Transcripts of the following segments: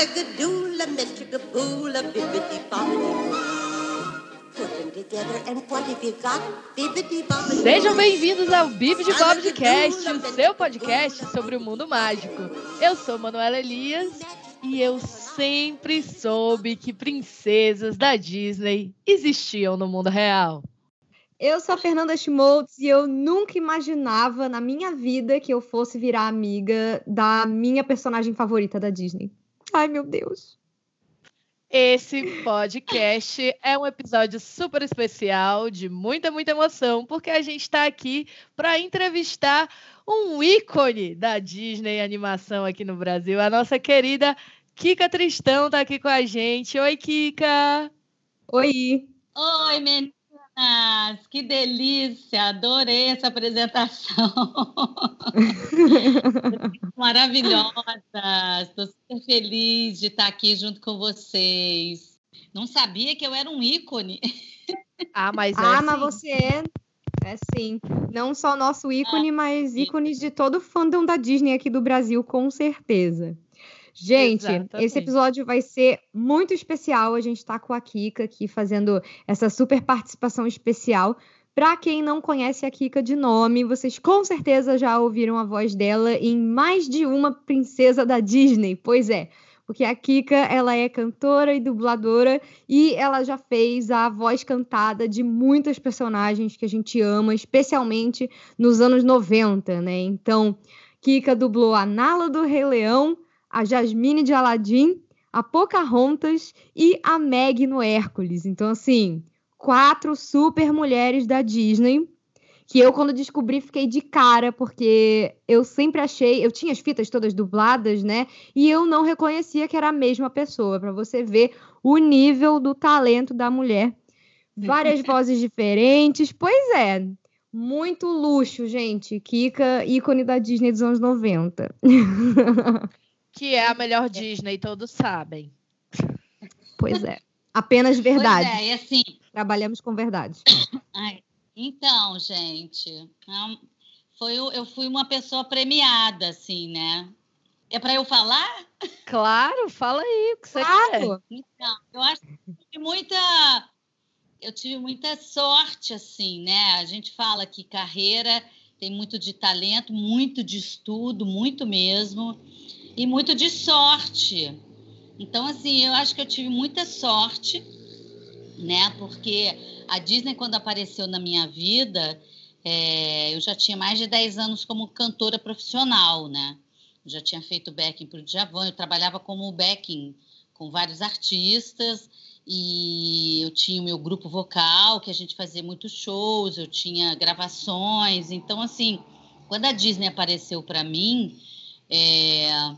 Ablagadoola, metricaboola, bibbidi bobbidi Put them together and what have you got? Bibbidi bobbidi Sejam bem-vindos ao Bibi de Bob de Cast, o seu podcast sobre o mundo mágico. Eu sou Manuela Elias e eu sempre soube que princesas da Disney existiam no mundo real. Eu sou a Fernanda Schmoltz e eu nunca imaginava na minha vida que eu fosse virar amiga da minha personagem favorita da Disney. Ai, meu Deus. Esse podcast é um episódio super especial, de muita, muita emoção, porque a gente está aqui para entrevistar um ícone da Disney animação aqui no Brasil, a nossa querida Kika Tristão está aqui com a gente. Oi, Kika! Oi! Oi, meninas! Que delícia! Adorei essa apresentação. Maravilhosa! Estou super feliz de estar aqui junto com vocês. Não sabia que eu era um ícone. Ah, mas é ah, sim. mas você é. É sim. Não só nosso ícone, mas ícones de todo o fandom da Disney aqui do Brasil, com certeza. Gente, Exatamente. esse episódio vai ser muito especial. A gente está com a Kika aqui fazendo essa super participação especial. Para quem não conhece a Kika de nome, vocês com certeza já ouviram a voz dela em mais de uma princesa da Disney. Pois é, porque a Kika, ela é cantora e dubladora e ela já fez a voz cantada de muitas personagens que a gente ama, especialmente nos anos 90, né? Então, Kika dublou a Nala do Rei Leão, a Jasmine de Aladdin, a Pocahontas e a Meg no Hércules. Então, assim, quatro super mulheres da Disney. Que eu, quando descobri, fiquei de cara, porque eu sempre achei. Eu tinha as fitas todas dubladas, né? E eu não reconhecia que era a mesma pessoa, para você ver o nível do talento da mulher. Várias vozes diferentes. Pois é, muito luxo, gente. Kika, ícone da Disney dos anos 90. Que é a melhor Disney, todos sabem. Pois é. Apenas verdade. Pois é, e assim. Trabalhamos com verdade. ai, então, gente, foi, eu fui uma pessoa premiada, assim, né? É para eu falar? Claro, fala aí o que você quer. Claro! Então, eu acho que eu tive muita. Eu tive muita sorte, assim, né? A gente fala que carreira tem muito de talento, muito de estudo, muito mesmo, e muito de sorte. Então, assim, eu acho que eu tive muita sorte, né? Porque a Disney, quando apareceu na minha vida, é, eu já tinha mais de 10 anos como cantora profissional, né? Eu já tinha feito backing para o Djavan, eu trabalhava como backing com vários artistas e eu tinha o meu grupo vocal, que a gente fazia muitos shows, eu tinha gravações. Então, assim, quando a Disney apareceu para mim, é,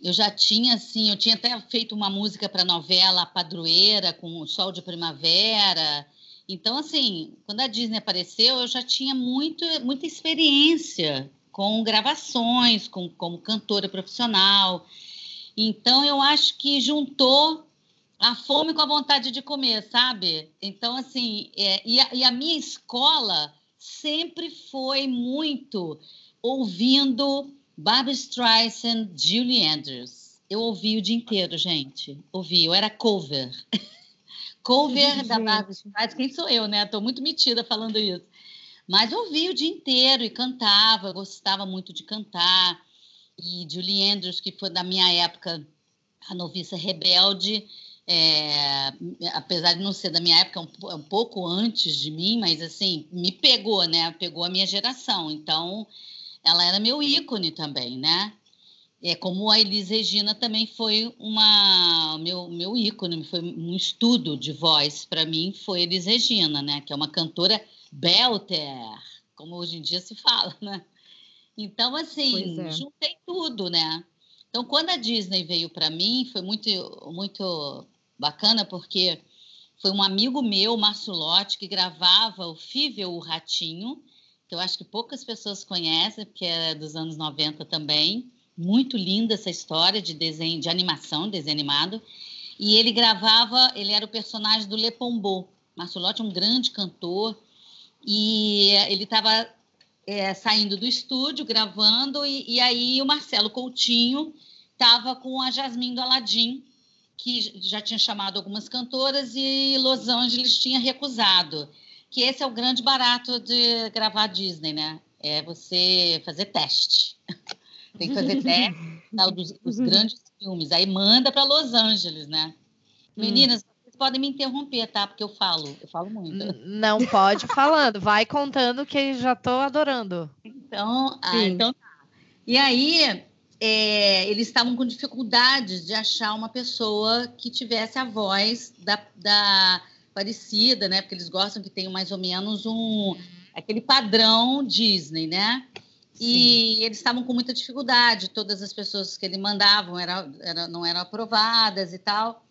eu já tinha, assim, eu tinha até feito uma música para novela Padroeira, com o Sol de Primavera. Então, assim, quando a Disney apareceu, eu já tinha muito, muita experiência com gravações, com, como cantora profissional. Então, eu acho que juntou a fome com a vontade de comer, sabe? Então, assim, é, e, a, e a minha escola sempre foi muito ouvindo Barbra Streisand, Julie Andrews. Eu ouvi o dia inteiro, gente. Ouvi, eu era cover. cover da Gente. Barbra Streisand. Quem sou eu, né? Estou muito metida falando isso. Mas ouvi o dia inteiro e cantava, eu gostava muito de cantar. E Julie Andrews, que foi da minha época, a noviça rebelde, é, apesar de não ser da minha época, é um, é um pouco antes de mim, mas assim, me pegou, né? Pegou a minha geração. Então, ela era meu ícone também, né? É como a Elis Regina também foi uma meu meu ícone, foi um estudo de voz para mim foi Elis Regina, né? Que é uma cantora belter, como hoje em dia se fala, né? Então assim, é. juntei tudo, né? Então quando a Disney veio para mim foi muito muito bacana porque foi um amigo meu, Márcio Lotti, que gravava o Fível o Ratinho, que eu acho que poucas pessoas conhecem, porque é dos anos 90 também. Muito linda essa história de desenho, de animação, desenho animado. E ele gravava, ele era o personagem do Lepombo. Márcio Lotti é um grande cantor. E ele estava é, saindo do estúdio, gravando, e, e aí o Marcelo Coutinho estava com a Jasmine do Aladim, que já tinha chamado algumas cantoras e Los Angeles tinha recusado. Que esse é o grande barato de gravar Disney, né? É você fazer teste. Tem que fazer teste tá, dos, dos grandes filmes. Aí manda para Los Angeles, né? Hum. Meninas, vocês podem me interromper, tá? Porque eu falo, eu falo muito. Não pode falando, vai contando que já estou adorando. Então, ah, então tá. E aí, é, eles estavam com dificuldades de achar uma pessoa que tivesse a voz da, da parecida, né? Porque eles gostam que tenha mais ou menos um aquele padrão Disney, né? E Sim. eles estavam com muita dificuldade. Todas as pessoas que ele mandavam era, era, não eram aprovadas e tal.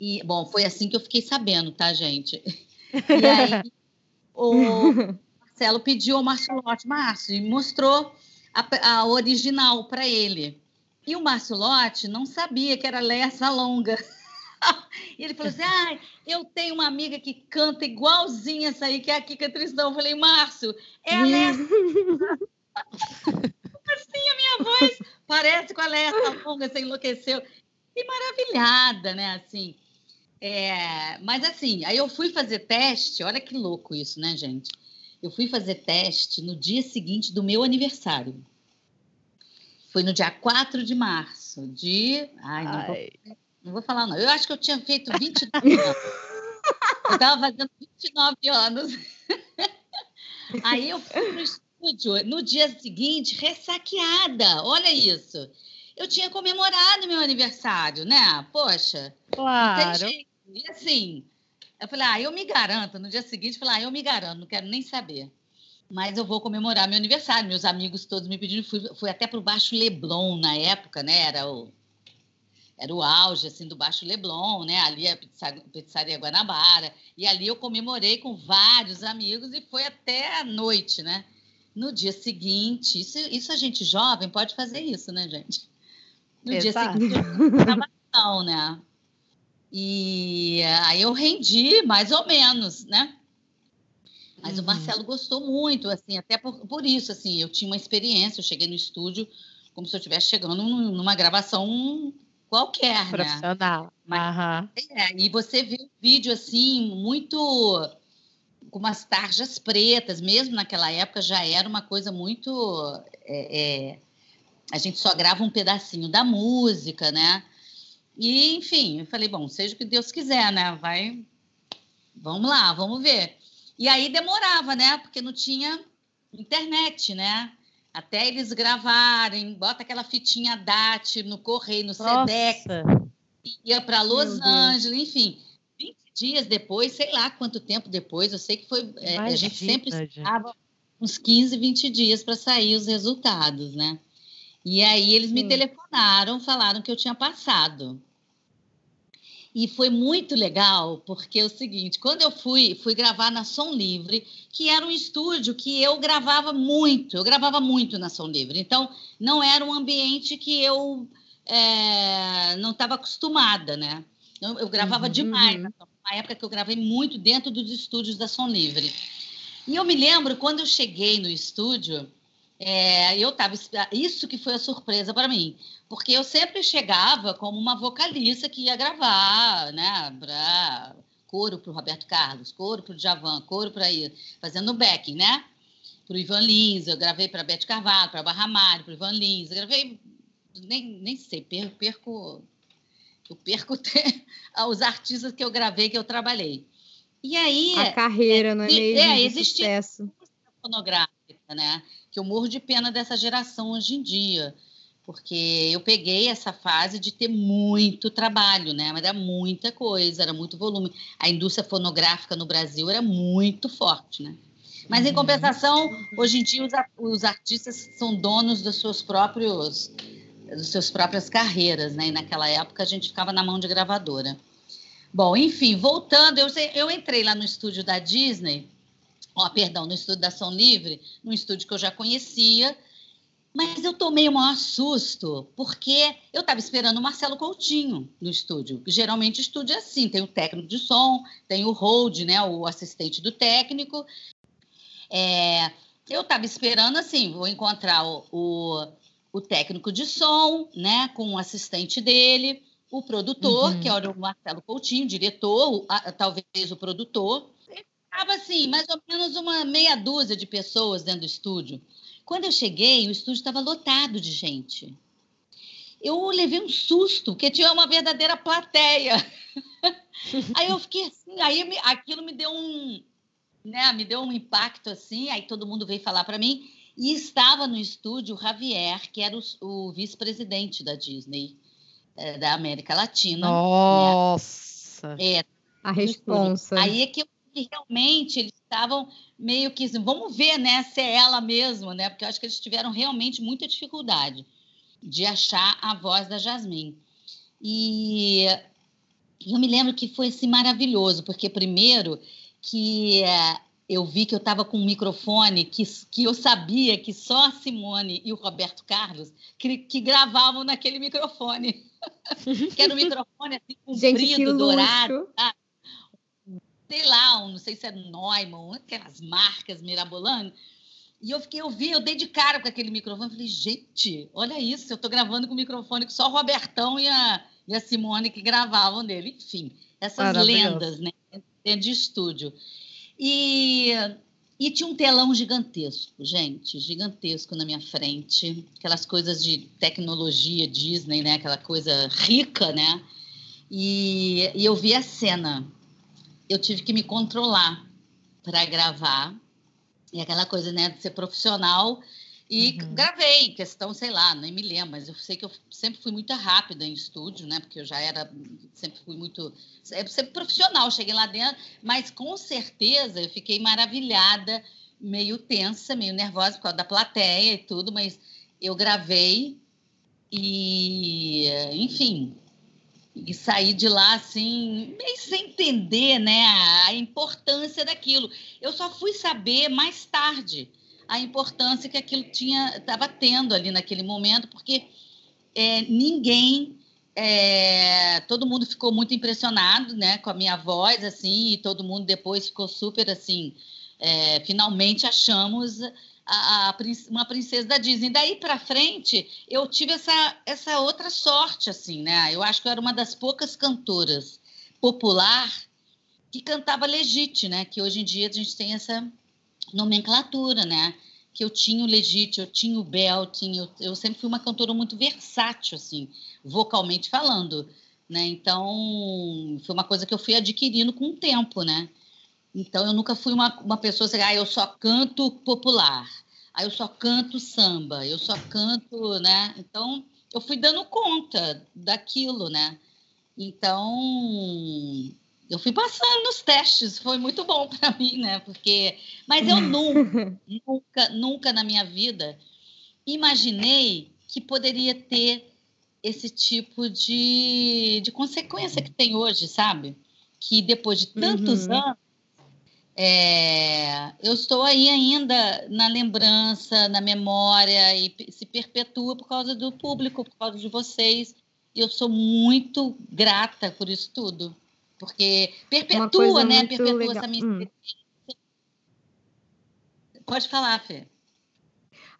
E bom, foi assim que eu fiquei sabendo, tá, gente? E aí o Marcelo pediu ao Márcio Lotti, Márcio, e mostrou a, a original para ele. E o Márcio Lotti não sabia que era Lessa Longa. e ele falou assim: ah, eu tenho uma amiga que canta igualzinha essa aí, que é a Kika Tristão. Eu falei, Márcio, é a Lessa. assim a minha voz parece com a Lessa Longa, você enlouqueceu. E maravilhada, né? Assim. É, mas assim, aí eu fui fazer teste, olha que louco isso, né, gente? Eu fui fazer teste no dia seguinte do meu aniversário. Foi no dia 4 de março, de. Ai, não, Ai. Vou, não vou falar, não. Eu acho que eu tinha feito 29 anos. Eu estava fazendo 29 anos. Aí eu fui no estúdio no dia seguinte, ressaqueada. Olha isso. Eu tinha comemorado meu aniversário, né? Poxa. Claro. E assim, eu falei, ah, eu me garanto. No dia seguinte, eu falei, ah, eu me garanto, não quero nem saber. Mas eu vou comemorar meu aniversário. Meus amigos todos me pediram, fui, fui até para o Baixo Leblon na época, né? Era o, era o auge assim do Baixo Leblon, né? Ali a pizzaria Guanabara. E ali eu comemorei com vários amigos e foi até a noite, né? No dia seguinte, isso, isso a gente jovem pode fazer isso, né, gente? No Exato. dia seguinte, gravação, né? E aí eu rendi mais ou menos, né? Mas uhum. o Marcelo gostou muito, assim, até por, por isso, assim, eu tinha uma experiência, eu cheguei no estúdio como se eu estivesse chegando numa gravação qualquer, né? Profissional. né? Uhum. é, e você vê o vídeo, assim, muito com umas tarjas pretas, mesmo naquela época já era uma coisa muito... É, é, a gente só grava um pedacinho da música, né? E, enfim, eu falei, bom, seja o que Deus quiser, né? Vai, vamos lá, vamos ver. E aí demorava, né? Porque não tinha internet, né? Até eles gravarem, bota aquela fitinha DAT no correio, no SEDEC, ia para Los Angeles, enfim. 20 dias depois, sei lá quanto tempo depois, eu sei que foi. É, a gente sempre esperava uns 15, 20 dias para sair os resultados, né? E aí eles me telefonaram, falaram que eu tinha passado. E foi muito legal, porque é o seguinte, quando eu fui, fui gravar na Som Livre, que era um estúdio que eu gravava muito, eu gravava muito na Som Livre. Então, não era um ambiente que eu é, não estava acostumada, né? Eu, eu gravava uhum. demais, uhum. uma época que eu gravei muito dentro dos estúdios da Som Livre. E eu me lembro, quando eu cheguei no estúdio, é, eu estava. Isso que foi a surpresa para mim, porque eu sempre chegava como uma vocalista que ia gravar, né? Pra, coro para o Roberto Carlos, coro para o Javan, coro para ir, fazendo backing, né? Para o Ivan Lins, eu gravei para Bete Carvalho, para Barra Mário, para o Ivan Lins, eu gravei, nem, nem sei, perco, perco eu perco os artistas que eu gravei, que eu trabalhei. E aí. A carreira, é, não é mesmo? É, existia fonográfica, né? Que eu morro de pena dessa geração hoje em dia, porque eu peguei essa fase de ter muito trabalho, né? Mas era muita coisa, era muito volume. A indústria fonográfica no Brasil era muito forte, né? Mas, em uhum. compensação, hoje em dia, os, os artistas são donos dos seus próprios das suas próprias carreiras, né? E naquela época a gente ficava na mão de gravadora. Bom, enfim, voltando, eu, eu entrei lá no estúdio da Disney ó, perdão, no estúdio da Ação Livre, num estúdio que eu já conhecia, mas eu tomei o maior susto, porque eu estava esperando o Marcelo Coutinho no estúdio. Geralmente estúdio é assim, tem o técnico de som, tem o hold, né, o assistente do técnico. É, eu estava esperando assim, vou encontrar o, o, o técnico de som, né, com o assistente dele, o produtor, uhum. que era o Marcelo Coutinho, diretor, a, talvez o produtor. Estava assim, mais ou menos uma meia dúzia de pessoas dentro do estúdio. Quando eu cheguei, o estúdio estava lotado de gente. Eu levei um susto, porque tinha uma verdadeira plateia. aí eu fiquei assim, aí me, aquilo me deu um, né, me deu um impacto assim, aí todo mundo veio falar para mim. E estava no estúdio o Javier, que era o, o vice-presidente da Disney, é, da América Latina. Né? Nossa! Né? É, a responsa. Aí é que eu que realmente eles estavam meio que assim, vamos ver, né, se é ela mesmo, né? Porque eu acho que eles tiveram realmente muita dificuldade de achar a voz da Jasmine. E eu me lembro que foi assim maravilhoso, porque primeiro que é, eu vi que eu estava com um microfone que, que eu sabia que só a Simone e o Roberto Carlos que, que gravavam naquele microfone. que era um microfone assim, comprido, Gente, dourado, tá? Sei lá, um, não sei se era Neumann, aquelas marcas mirabolantes. E eu fiquei, eu vi, eu dei de cara com aquele microfone. Falei, gente, olha isso, eu estou gravando com o microfone que só o Robertão e a, e a Simone que gravavam dele. Enfim, essas lendas, né? De estúdio. E, e tinha um telão gigantesco, gente, gigantesco na minha frente. Aquelas coisas de tecnologia Disney, né? Aquela coisa rica, né? E, e eu vi a cena eu tive que me controlar para gravar. E aquela coisa, né, de ser profissional. E uhum. gravei, questão, sei lá, nem me lembro, mas eu sei que eu sempre fui muito rápida em estúdio, né? Porque eu já era, sempre fui muito, é, sempre profissional, cheguei lá dentro, mas com certeza eu fiquei maravilhada, meio tensa, meio nervosa por causa da plateia e tudo, mas eu gravei e, enfim, e sair de lá assim, meio sem entender né, a importância daquilo. Eu só fui saber mais tarde a importância que aquilo tinha estava tendo ali naquele momento, porque é, ninguém, é, todo mundo ficou muito impressionado né, com a minha voz, assim, e todo mundo depois ficou super assim, é, finalmente achamos a, a, uma princesa da Disney. Daí para frente, eu tive essa, essa outra sorte, assim, né? Eu acho que eu era uma das poucas cantoras popular que cantava legite, né? Que hoje em dia a gente tem essa nomenclatura, né? Que eu tinha o legite, eu tinha o belting, eu, eu sempre fui uma cantora muito versátil, assim, vocalmente falando, né? Então, foi uma coisa que eu fui adquirindo com o tempo, né? Então, eu nunca fui uma, uma pessoa assim, ah, eu só canto popular, aí eu só canto samba, eu só canto, né? Então, eu fui dando conta daquilo, né? Então, eu fui passando nos testes, foi muito bom para mim, né? Porque, mas eu nunca, nunca, nunca na minha vida imaginei que poderia ter esse tipo de, de consequência que tem hoje, sabe? Que depois de tantos uhum. anos é, eu estou aí ainda na lembrança, na memória e se perpetua por causa do público, por causa de vocês. E eu sou muito grata por isso tudo, porque perpetua, né? Perpetua legal. essa minha hum. Pode falar, Fê.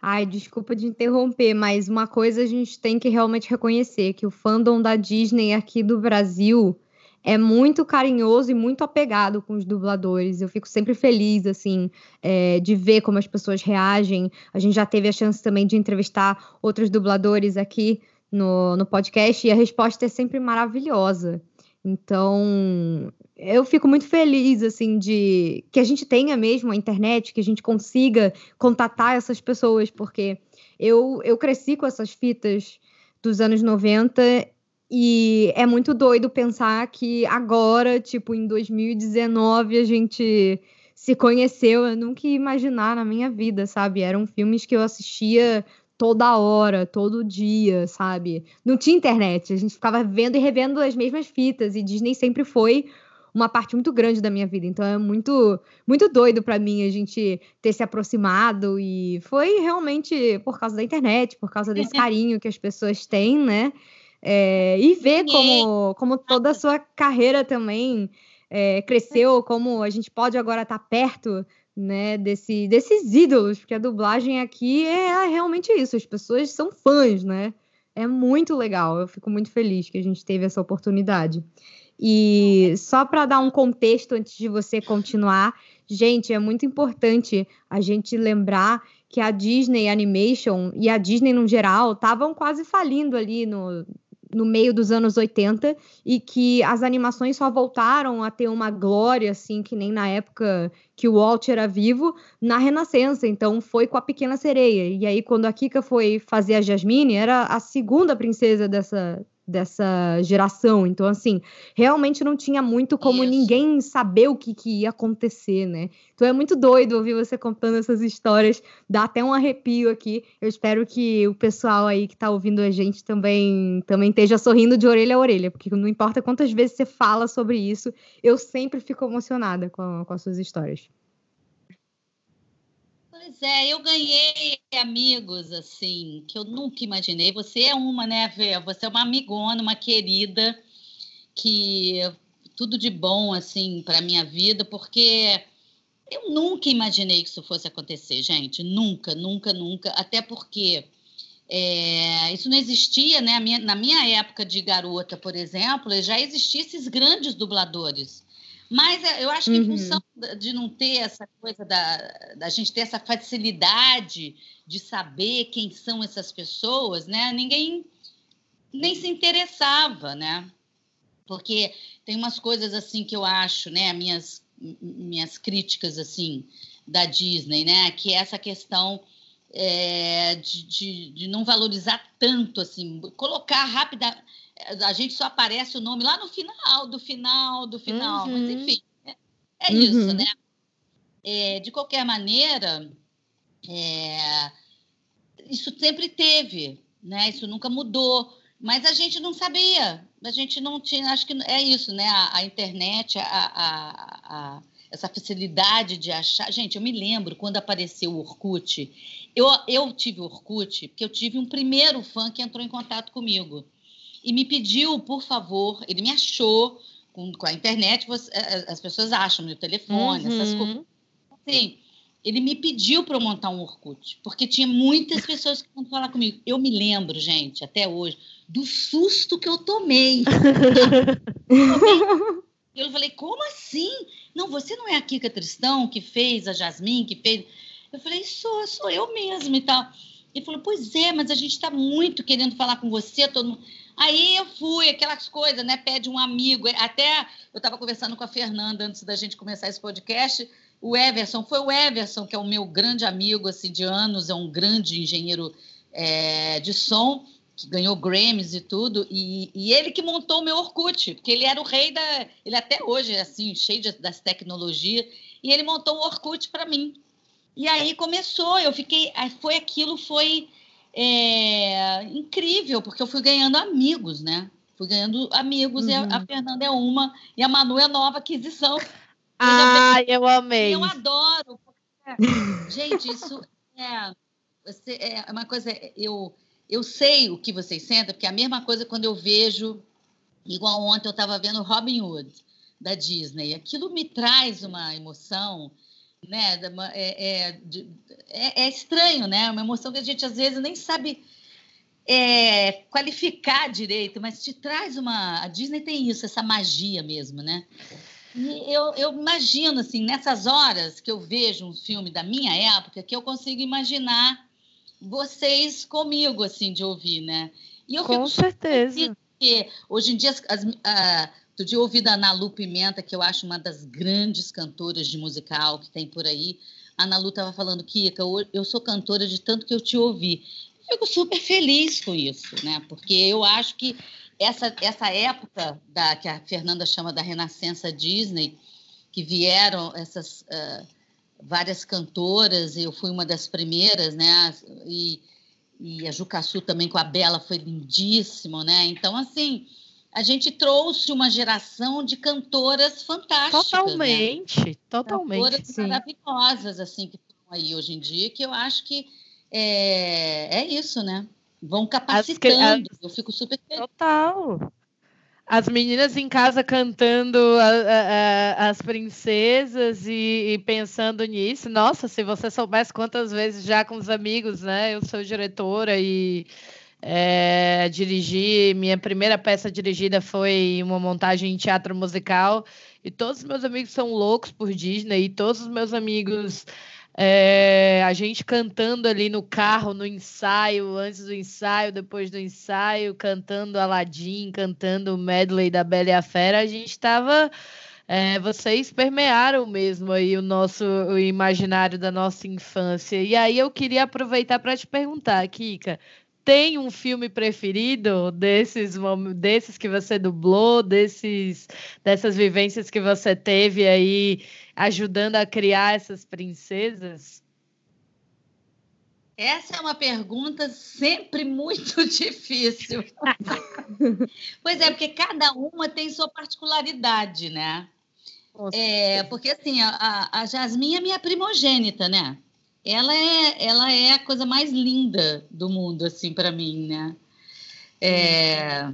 Ai, desculpa de interromper, mas uma coisa a gente tem que realmente reconhecer que o fandom da Disney aqui do Brasil é muito carinhoso e muito apegado com os dubladores. Eu fico sempre feliz, assim, é, de ver como as pessoas reagem. A gente já teve a chance também de entrevistar outros dubladores aqui no, no podcast e a resposta é sempre maravilhosa. Então, eu fico muito feliz, assim, de que a gente tenha mesmo a internet, que a gente consiga contatar essas pessoas, porque eu, eu cresci com essas fitas dos anos 90 e é muito doido pensar que agora, tipo, em 2019, a gente se conheceu. Eu nunca ia imaginar na minha vida, sabe? Eram filmes que eu assistia toda hora, todo dia, sabe? Não tinha internet, a gente ficava vendo e revendo as mesmas fitas, e Disney sempre foi uma parte muito grande da minha vida. Então é muito muito doido para mim a gente ter se aproximado e foi realmente por causa da internet, por causa desse carinho que as pessoas têm, né? É, e ver como, como toda a sua carreira também é, cresceu, como a gente pode agora estar tá perto né, desse, desses ídolos, porque a dublagem aqui é realmente isso, as pessoas são fãs, né? É muito legal, eu fico muito feliz que a gente teve essa oportunidade. E só para dar um contexto antes de você continuar, gente, é muito importante a gente lembrar que a Disney Animation e a Disney no geral estavam quase falindo ali no, no meio dos anos 80 e que as animações só voltaram a ter uma glória, assim, que nem na época que o Walt era vivo, na Renascença. Então foi com a Pequena Sereia. E aí, quando a Kika foi fazer a Jasmine, era a segunda princesa dessa, dessa geração. Então, assim, realmente não tinha muito como Isso. ninguém saber o que, que, ia acontecer, né? Então é muito doido ouvir você contando essas histórias, dá até um arrepio aqui. Eu espero que o pessoal aí que tá ouvindo a gente também, também esteja sorrindo de orelha a orelha, porque não importa quantas vezes você fala sobre isso, eu sempre fico emocionada com, com as suas histórias. Pois é, eu ganhei amigos assim que eu nunca imaginei. Você é uma, né, Vé? Você é uma amigona, uma querida que tudo de bom assim para minha vida, porque eu nunca imaginei que isso fosse acontecer, gente. Nunca, nunca, nunca. Até porque é, isso não existia, né? Na minha época de garota, por exemplo, já existiam esses grandes dubladores. Mas é, eu acho que em uhum. função de não ter essa coisa da, da gente ter essa facilidade de saber quem são essas pessoas, né? Ninguém nem se interessava, né? Porque tem umas coisas assim que eu acho, né? Minhas minhas críticas assim da Disney, né? Que é essa questão é, de, de, de, não valorizar tanto, assim, colocar rápida, a gente só aparece o nome lá no final, do final, do final, uhum. mas enfim, é, é uhum. isso, né? É, de qualquer maneira, é, isso sempre teve, né? Isso nunca mudou, mas a gente não sabia, a gente não tinha, acho que é isso, né? A, a internet, a, a, a, essa facilidade de achar. Gente, eu me lembro quando apareceu o Orkut, eu, eu tive o Orkut, porque eu tive um primeiro fã que entrou em contato comigo e me pediu, por favor, ele me achou com, com a internet, você, as pessoas acham meu telefone, uhum. essas coisas. Assim, ele me pediu para eu montar um Orkut, porque tinha muitas pessoas que iam falar comigo. Eu me lembro, gente, até hoje, do susto que eu tomei. eu falei, como assim? Não, você não é a Kika Tristão que fez, a Jasmine que fez. Eu falei, sou, sou eu mesmo e tal. Ele falou, pois é, mas a gente está muito querendo falar com você, todo mundo. Aí eu fui, aquelas coisas, né? Pede um amigo. Até eu estava conversando com a Fernanda antes da gente começar esse podcast. O Everson, foi o Everson, que é o meu grande amigo assim, de anos, é um grande engenheiro é, de som, que ganhou Grammys e tudo, e, e, ele que montou o meu Orkut, porque ele era o rei da. Ele até hoje é assim, cheio de, das tecnologias, e ele montou o Orkut para mim. E aí começou, eu fiquei. Foi aquilo, foi é, incrível, porque eu fui ganhando amigos, né? Fui ganhando amigos, uhum. e a, a, uhum. Fernanda é uma, e a Manu é nova aquisição. Ah, eu, amei. Eu adoro. Porque, gente, isso é, é uma coisa. Eu, eu sei o que vocês sentem, porque é a mesma coisa quando eu vejo, igual ontem eu estava vendo Robin Hood da Disney. Aquilo me traz uma emoção né? É, é, é, é, estranho, né? Uma emoção que a gente às vezes nem sabe é, qualificar direito, mas te traz uma. A Disney tem isso, essa magia mesmo, né? E eu, eu imagino, assim, nessas horas que eu vejo um filme da minha época, que eu consigo imaginar vocês comigo, assim, de ouvir, né? E eu Com certeza. Porque hoje em dia as, as, Outro dia eu ouvi da Pimenta, que eu acho uma das grandes cantoras de musical que tem por aí. A Ana Lu estava falando, Kika, eu sou cantora de tanto que eu te ouvi. Fico super feliz com isso, né? Porque eu acho que essa, essa época da, que a Fernanda chama da Renascença Disney, que vieram essas uh, várias cantoras, eu fui uma das primeiras, né? E, e a Jucaçu também com a Bela foi lindíssimo, né? Então, assim, a gente trouxe uma geração de cantoras fantásticas. Né? Totalmente, né? totalmente. Cantoras sim. maravilhosas, assim, que estão aí hoje em dia, que eu acho que é, é isso, né? Vão capacitando. As, Eu fico super feliz. Total. as meninas em casa cantando a, a, as princesas e, e, pensando nisso. Nossa, se você soubesse quantas vezes já com os amigos, né? Eu sou diretora e é, dirigi. Minha primeira peça dirigida foi uma montagem em teatro musical. E todos os meus amigos são loucos por Disney, e todos os meus amigos é, a gente cantando ali no carro, no ensaio, antes do ensaio, depois do ensaio, cantando Aladdin, cantando o medley da Bela e a Fera, a gente estava. É, vocês permearam mesmo aí o nosso o imaginário da nossa infância. E aí eu queria aproveitar para te perguntar, Kika, tem um filme preferido desses desses que você dublou, desses dessas vivências que você teve aí ajudando a criar essas princesas? Essa é uma pergunta sempre muito difícil. pois é, porque cada uma tem sua particularidade, né? É, porque assim, a, a Jasmine é minha primogênita, né? Ela é, ela é a coisa mais linda do mundo, assim, para mim, né? É,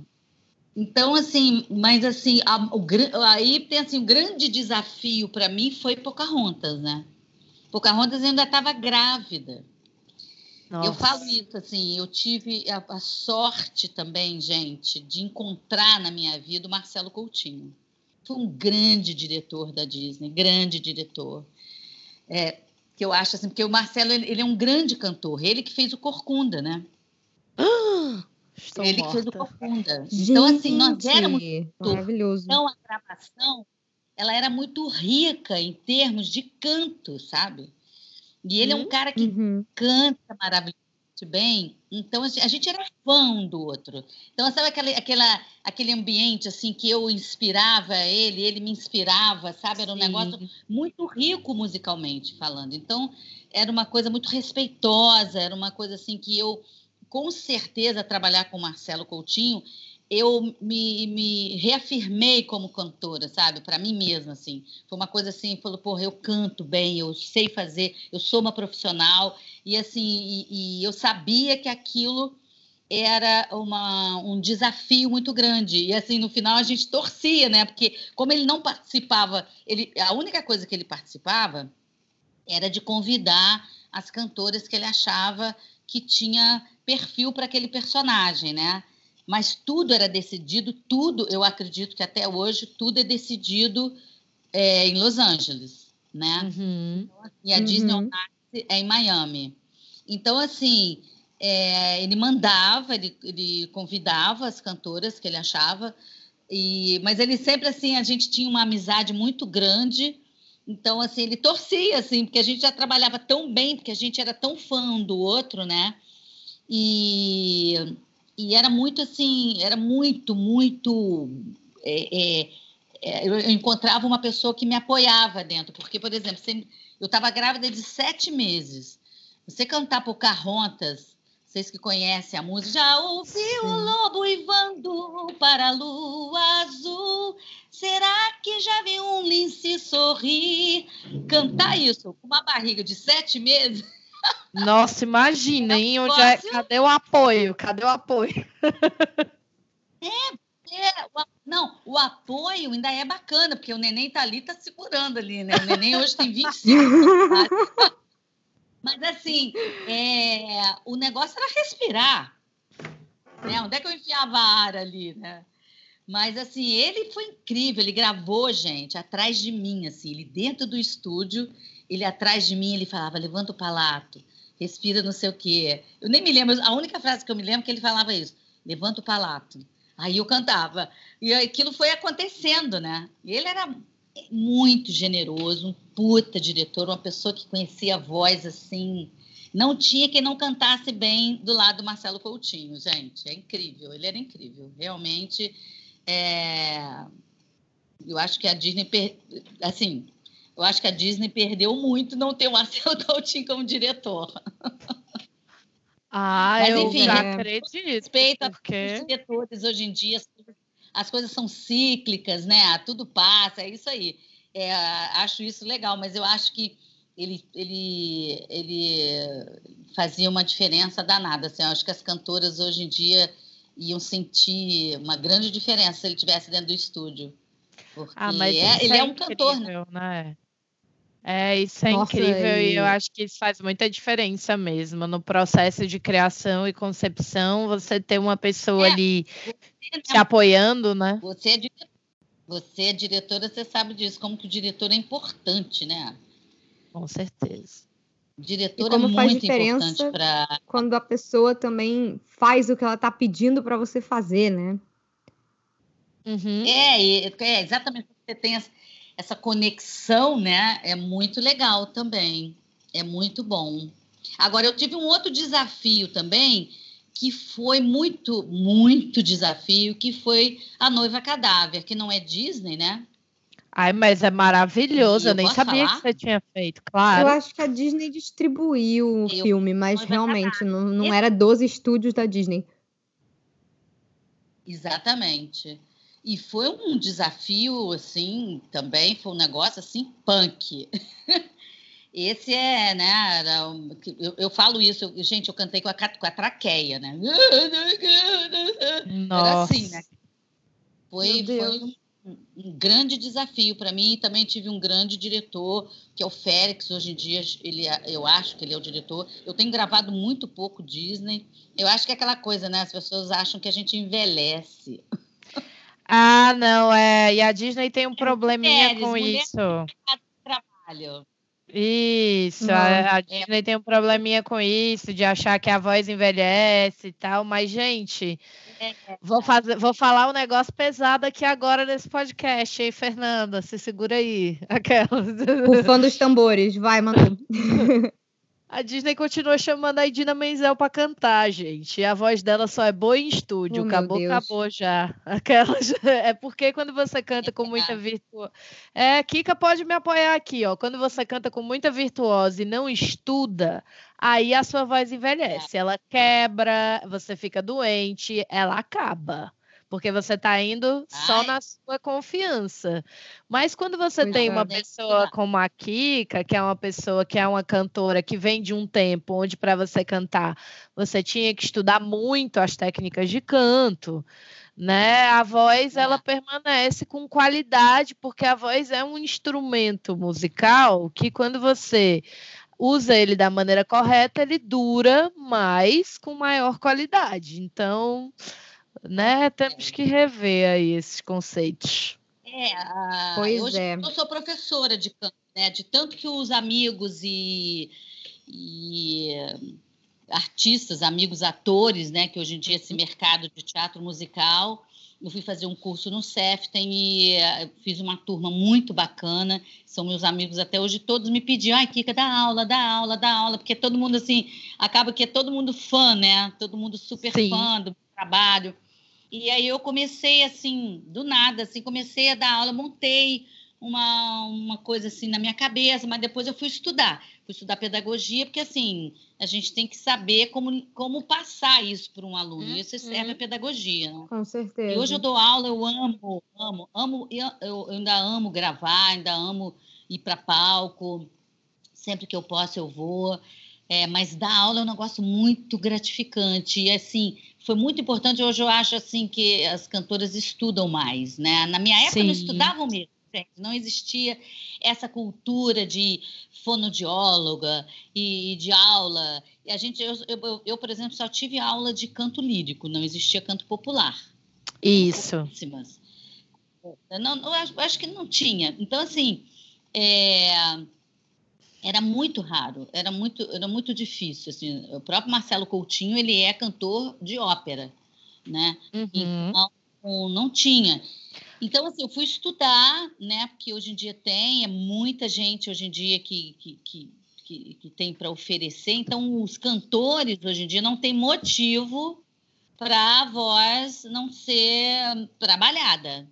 então, assim, mas assim, a, o, aí tem assim, o grande desafio para mim foi Pocahontas, né? Pocahontas ainda estava grávida. Nossa. Eu falo isso assim, eu tive a, a, sorte também, gente, de encontrar na minha vida o Marcelo Coutinho. Foi um grande diretor da Disney, grande diretor. É, que eu acho assim, porque o Marcelo ele é um grande cantor, ele que fez o Corcunda, né? Estou ele morta. que fez o Corcunda. Gente, então assim, nós éramos maravilhoso. Então a gravação, ela era muito rica em termos de canto, sabe? E ele uhum. é um uhum. cara que uhum. canta maravilhosamente bem, então assim, a gente era fã um do outro. Então, sabe aquele, aquela, aquele ambiente assim que eu inspirava ele, ele me inspirava, sabe? Era um Sim. negócio muito rico musicalmente falando. Então, era uma coisa muito respeitosa, era uma coisa assim que eu, com certeza, trabalhar com Marcelo Coutinho, eu me, me reafirmei como cantora, sabe? Para mim mesma, assim. Foi uma coisa assim, falou, porra, eu canto bem, eu sei fazer, eu sou uma profissional. E assim, e, e eu sabia que aquilo era uma, um desafio muito grande. E assim, no final a gente torcia, né? Porque como ele não participava, ele, a única coisa que ele participava era de convidar as cantoras que ele achava que tinha perfil para aquele personagem, né? Mas tudo era decidido, tudo, eu acredito que até hoje, tudo é decidido é, em Los Angeles, né? Uhum. E a uhum. Disney é em Miami. Então, assim, é, ele mandava, ele, ele convidava as cantoras que ele achava, e, mas ele sempre, assim, a gente tinha uma amizade muito grande, então, assim, ele torcia, assim, porque a gente já trabalhava tão bem, porque a gente era tão fã um do outro, né? E e era muito assim, era muito, muito. É, é, é, eu encontrava uma pessoa que me apoiava dentro, porque, por exemplo, eu estava grávida de sete meses. Você cantar Pocahontas, vocês que conhecem a música, já ouviu o lobo uivando para a lua azul? Será que já viu um lince sorrir? Cantar isso com uma barriga de sete meses nossa, imagina, hein? Onde é, cadê o apoio? Cadê o apoio? É, é, o, não, o apoio ainda é bacana, porque o neném tá ali, tá segurando ali, né? O neném hoje tem 25 Mas assim, é, o negócio era respirar. Né? Onde é que eu enfiava a ar ali, né? Mas assim, ele foi incrível, ele gravou, gente, atrás de mim, assim, ele dentro do estúdio, ele atrás de mim, ele falava, levanta o palato, respira não sei o quê. Eu nem me lembro, a única frase que eu me lembro é que ele falava isso, levanta o palato. Aí eu cantava. E aquilo foi acontecendo, né? Ele era muito generoso, um puta diretor, uma pessoa que conhecia a voz assim. Não tinha quem não cantasse bem do lado do Marcelo Coutinho, gente. É incrível, ele era incrível. Realmente, é... eu acho que a Disney, assim, eu acho que a Disney perdeu muito não ter o Marcelo Coutinho como diretor. Ah, Mas, enfim, eu já acredito. Respeito porque... os diretores hoje em dia, as coisas são cíclicas, né? Tudo passa, é isso aí. É, acho isso legal, mas eu acho que ele, ele, ele fazia uma diferença danada. Assim, eu acho que as cantoras hoje em dia iam sentir uma grande diferença se ele estivesse dentro do estúdio. Porque Ah, mas é- ele é, um cantor, né? incrível, né? É, isso é Nossa, incrível e eu acho que isso faz muita diferença mesmo no processo de criação e concepção, você ter uma pessoa É. ali te apoiando, né? Você é, dire- você é diretora, você sabe disso, como que o diretor é importante, né? Com certeza. Diretor E como é faz muito diferença importante para. Quando a pessoa também faz o que ela tá pedindo para você fazer, né? Uhum. É, é, exatamente. Você tem essa, essa conexão, né? É muito legal também. É muito bom. Agora, eu tive um outro desafio também, que foi muito, muito desafio, que foi a Noiva Cadáver, que não é Disney, né? Ai, mas é maravilhoso, eu eu nem sabia falar? que você tinha feito, Eu claro. acho que a Disney distribuiu o Eu- filme, mas realmente não, não era dos estúdios da Disney. Exatamente. E foi um desafio, assim, também foi um negócio, assim, punk. Esse é, né, era eu, eu falo isso, eu- gente, eu cantei com a, com a traqueia, né? Era Nossa. assim, né? Foi, foi um, um grande desafio para mim e também tive um grande diretor, que é o Félix, hoje em dia, ele, é- eu acho que ele é o diretor. Eu tenho gravado muito pouco Disney. Eu acho que é aquela coisa, né? As pessoas acham que a gente envelhece. Ah, não, é. E a Disney tem um probleminha mulheres, com isso. Trabalho. Isso, Não. a, a Disney tem um probleminha com isso, de achar que a voz envelhece e tal, mas, gente, É, vou, fazer, vou falar um negócio pesado aqui agora nesse podcast, hein, Fernanda? Se segura aí. Aquela. O fã dos tambores, vai, Manu. A Disney continua chamando a Idina Menzel pra cantar, gente. E a voz dela só é boa em estúdio. Oh, acabou, acabou já. Aquelas... É porque quando você canta com muita virtuosa. É, Kika pode me apoiar aqui, ó. Quando você canta com muita virtuosa e não estuda, aí a sua voz envelhece. Ela quebra, você fica doente, ela acaba. Porque você tá indo só Ai. na sua confiança. Mas quando você Pois tem é. uma pessoa estudar. como a Kika, que é uma pessoa que é uma cantora que vem de um tempo onde para você cantar você tinha que estudar muito as técnicas de canto, né? A voz ela É. permanece com qualidade, porque a voz é um instrumento musical que quando você usa ele da maneira correta, ele dura mais com maior qualidade. Então, né, temos que rever aí esses conceitos. É, a- Pois hoje é. eu sou professora de canto, né? De tanto que os amigos e, e, artistas, amigos atores, né? Que hoje em dia esse mercado de teatro musical, eu fui fazer um curso no CEFTEM e eh, fiz uma turma muito bacana. São meus amigos até hoje, todos me pediam, ai, Kika, dá aula, dá aula, dá aula, porque todo mundo assim, acaba que é todo mundo fã, né? Todo mundo super Sim. fã do trabalho. E aí eu comecei assim, do nada, assim, comecei a dar aula, montei uma, uma coisa assim na minha cabeça, mas depois eu fui estudar, fui estudar pedagogia, porque assim, a gente tem que saber como, como passar isso para um aluno, isso serve a pedagogia, né? Com certeza. E hoje eu dou aula, eu amo, amo, amo, eu, eu ainda amo gravar, ainda amo ir para palco, sempre que eu posso eu vou. É, mas dar aula é um negócio muito gratificante e assim foi muito importante. Hoje eu acho assim que as cantoras estudam mais, né? Na minha época não Sim. estudavam mesmo. Não existia essa cultura de fonodióloga e de aula. E a gente, eu, eu, eu, por exemplo, só tive aula de canto lírico, não existia canto popular. Isso. Não, não, eu acho, eu acho que não tinha. Então, assim, é, era muito raro, era muito, era muito difícil. Assim, o próprio Marcelo Coutinho, ele é cantor de ópera, né? Uhum. Então, não tinha. Então, assim, eu fui estudar, né? Porque hoje em dia tem, é muita gente hoje em dia que, que, que, que, que tem para oferecer. Então, os cantores hoje em dia não tem motivo para a voz não ser trabalhada,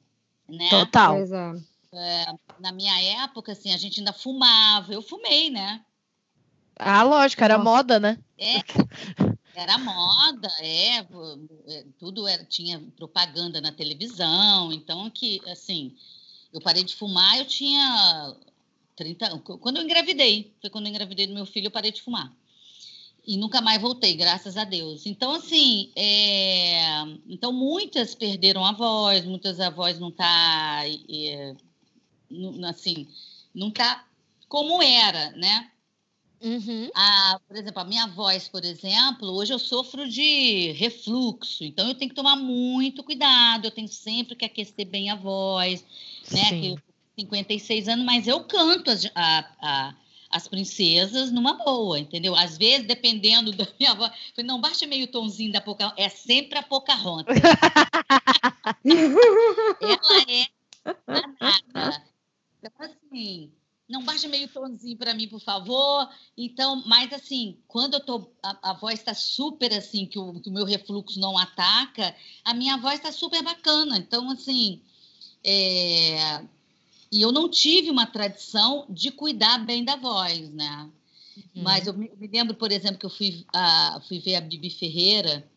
né? Total. É. Na minha época, assim, a gente ainda fumava. Eu fumei, né? Ah, lógico, era moda, né? É, era moda, é, é, tudo era, tinha propaganda na televisão, então que, assim, eu parei de fumar, eu tinha 30, quando eu engravidei, foi quando eu engravidei do meu filho, eu parei de fumar. e nunca mais voltei, graças a Deus. Então, assim, é... então muitas perderam a voz, muitas a voz não está, é... assim, não está como era, né? Uhum. A, por exemplo, a minha voz, por exemplo, hoje eu sofro de refluxo, então eu tenho que tomar muito cuidado, eu tenho sempre que aquecer bem a voz, né? Sim. Que eu 56 anos, mas eu canto as, a, a as princesas numa boa, entendeu? Às vezes, dependendo da minha voz, não baixa meio tomzinho da Pocahontas, é sempre a Pocahontas. Ela é danada. Então, assim, não baixa meio tomzinho para mim, por favor. Então, mas assim, quando eu tô, a, a voz está super assim, que o, que o meu refluxo não ataca, a minha voz está super bacana. Então, assim, é, e eu não tive uma tradição de cuidar bem da voz, né? Uhum. Mas eu me, me, lembro, por exemplo, que eu fui, uh, fui ver a Bibi Ferreira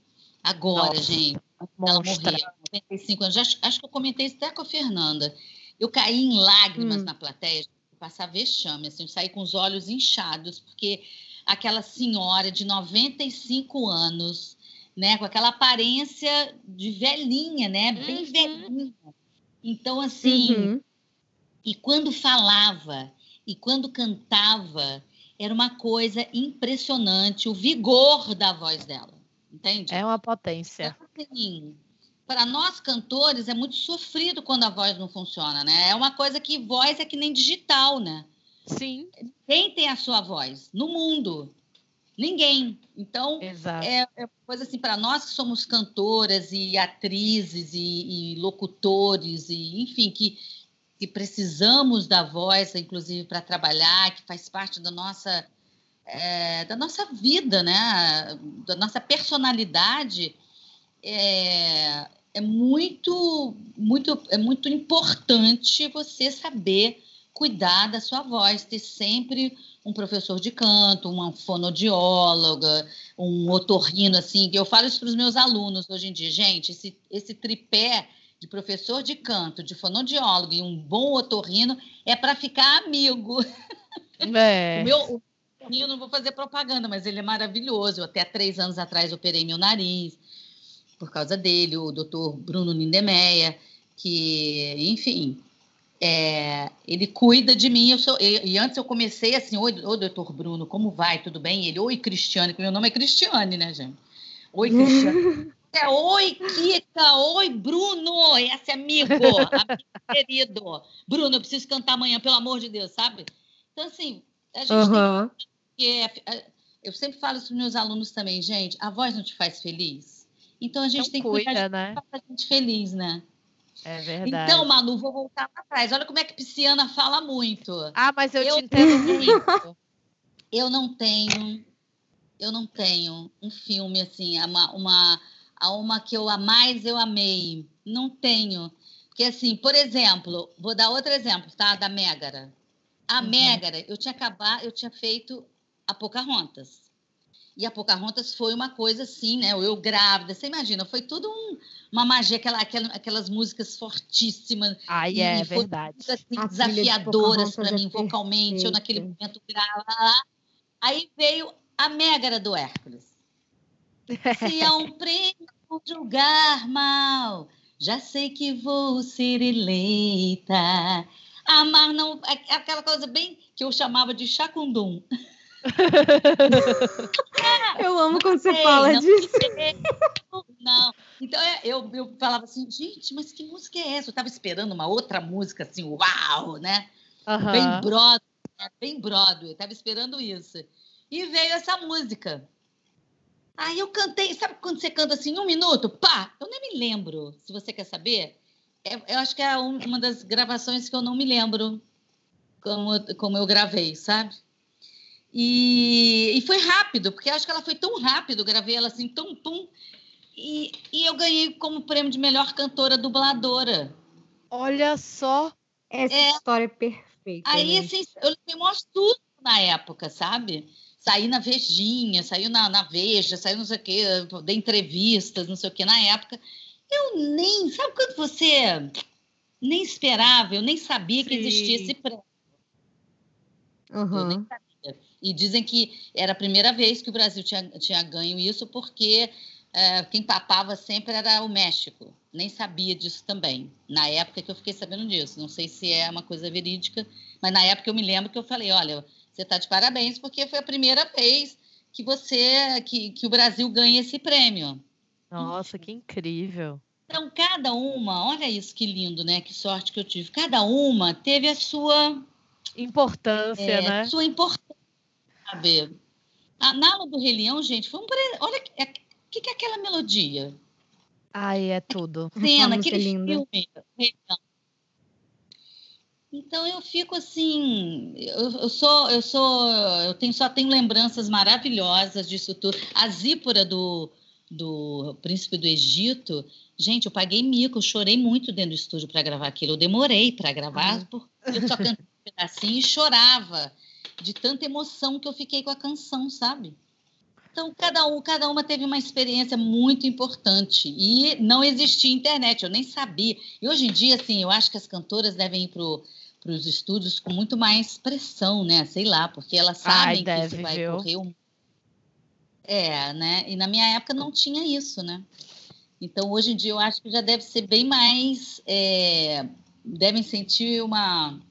agora, Nossa, gente. Ela morreu, 95 anos. Acho, acho que eu comentei isso até com a Fernanda. Eu caí em lágrimas hum. na plateia, passar vexame, assim, eu saí com os olhos inchados, porque aquela senhora de 95 anos, né, com aquela aparência de velhinha, né, bem uhum. velhinha. Então, assim, uhum. E quando falava e quando cantava, era uma coisa impressionante o vigor da voz dela. Entende? É uma potência. Então, assim, para nós cantores é muito sofrido quando a voz não funciona, né? É uma coisa que voz é que nem digital, né? Sim. Quem tem a sua voz no mundo? Ninguém. Então, Exato. é, é coisa assim, para nós que somos cantoras e atrizes e, e locutores, e enfim, que que precisamos da voz, inclusive, para trabalhar, que faz parte da nossa, é, da nossa vida, né? da nossa personalidade, é, é, muito, muito, é muito importante você saber cuidar da sua voz, ter sempre um professor de canto, uma fonodióloga, um otorrino, assim, que eu falo isso para os meus alunos hoje em dia. Gente, esse, esse tripé de professor de canto, de fonodiólogo e um bom otorrino é para ficar amigo. É. o meu eu não vou fazer propaganda, mas ele é maravilhoso. Eu até três anos atrás operei meu nariz por causa dele, o doutor Bruno Lindemeia, que, enfim, é, ele cuida de mim. Eu sou, e, e, antes eu comecei assim, oi, oi, doutor Bruno, como vai? Tudo bem? Ele, oi, Cristiane, que meu nome é Cristiane, né, gente? Oi, Cristiane. É, oi, Kika, oi, Bruno, esse amigo, amigo querido. Bruno, eu preciso cantar amanhã, pelo amor de Deus, sabe? Então, assim, a gente uhum. tem que... É, eu sempre falo isso para meus alunos também, gente, a voz não te faz feliz? Então, a gente então, tem que cuidar cuida, né? a gente feliz, né? É verdade. Então, Manu, vou voltar para trás. Olha como é que Pisciana fala muito. Ah, mas eu, eu te entendo muito. Eu não tenho, eu não tenho um filme assim, uma, uma a uma que eu a mais eu amei. Não tenho. Porque, assim, por exemplo, vou dar outro exemplo, tá? Da Mégara. A uhum. Mégara, eu tinha acabado, eu tinha feito a Pocahontas. E a Pocahontas foi uma coisa assim, né? Eu grávida, você imagina, foi tudo um, uma magia, aquela, aquela, aquelas músicas fortíssimas. Ai, é verdade. Assim, desafiadoras para mim, é vocalmente. Eu, naquele momento, grava. Aí veio a Mégara do Hércules. Se é um prêmio julgar mal, já sei que vou ser eleita. Amar não. É aquela coisa bem que eu chamava de chacundum. eu amo quando você fala não, disso. Não. Então é, eu, eu falava assim, gente, mas que música é essa? Eu estava esperando uma outra música assim, uau, né? Uhum. Bem Broadway, bem Broadway. Estava esperando isso. E veio essa música. Aí eu cantei, sabe quando você canta assim, um minuto? Pá! Eu nem me lembro, se você quer saber. É, eu acho que é uma das gravações que eu não me lembro como, como eu gravei, sabe? E, e foi rápido, porque acho que ela foi tão rápido, gravei ela assim, tão pum. E, e eu ganhei como prêmio de melhor cantora dubladora. Olha só! Essa é, história é perfeita. Aí, né? assim, eu levei um susto na época, sabe? saí na Vejinha, saiu na, na Veja, saiu não sei o quê, de entrevistas, não sei o quê na época. Eu nem, sabe quando você nem esperava, eu nem sabia Sim. que existia esse prêmio. Uhum. Eu nem sabia. E dizem que era a primeira vez que o Brasil tinha, tinha ganho isso, porque é, quem papava sempre era o México. Nem sabia disso também, na época que eu fiquei sabendo disso. Não sei se é uma coisa verídica, mas na época eu me lembro que eu falei: olha, você está de parabéns, porque foi a primeira vez que você que, que o Brasil ganha esse prêmio. Nossa, que incrível. Então, cada uma, olha isso que lindo, né? Que sorte que eu tive. Cada uma teve a sua importância, é, né? Sua importância, sabe? A, na aula do Rei Leão, gente, foi um Olha o é, que, que é aquela melodia. Ai, é tudo. Cena, aquele filme. Então eu fico assim, eu, eu, sou, eu sou, eu tenho só tenho lembranças maravilhosas disso tudo. A Zípora do do Príncipe do Egito, gente, eu paguei mico, eu chorei muito dentro do estúdio para gravar aquilo. Eu demorei para gravar, porque eu só cantei pedacinho e chorava de tanta emoção que eu fiquei com a canção, sabe? Então, cada, um, cada uma teve uma experiência muito importante. E não existia internet, eu nem sabia. E hoje em dia, assim, eu acho que as cantoras devem ir para os estúdios com muito mais pressão, né? Sei lá, porque elas sabem Ai, que isso vai viu? correr um é, né? E na minha época não tinha isso, né? Então, hoje em dia, eu acho que já deve ser bem mais. É, devem sentir uma,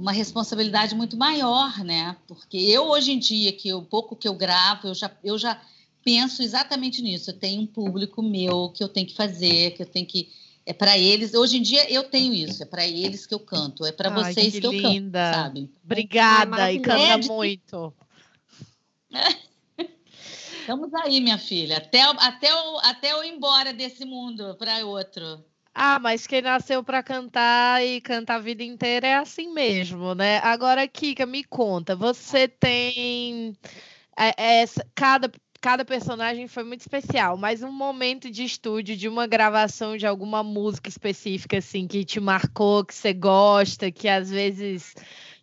uma responsabilidade muito maior, né? Porque eu, hoje em dia, que o pouco que eu gravo, eu já, eu já penso exatamente nisso. Eu tenho um público meu que eu tenho que fazer, que eu tenho que. É para eles. Hoje em dia eu tenho isso. É para eles que eu canto. É para vocês que, que eu canto, sabe? Obrigada e canta é, muito. Estamos aí, minha filha, até, até, eu, até eu ir embora desse mundo para outro. Ah, mas quem nasceu para cantar e cantar a vida inteira é assim mesmo, né? Agora, Kika, me conta, você tem é, é, cada cada personagem foi muito especial, mas um momento de estúdio, de uma gravação de alguma música específica, assim, que te marcou, que você gosta, que às vezes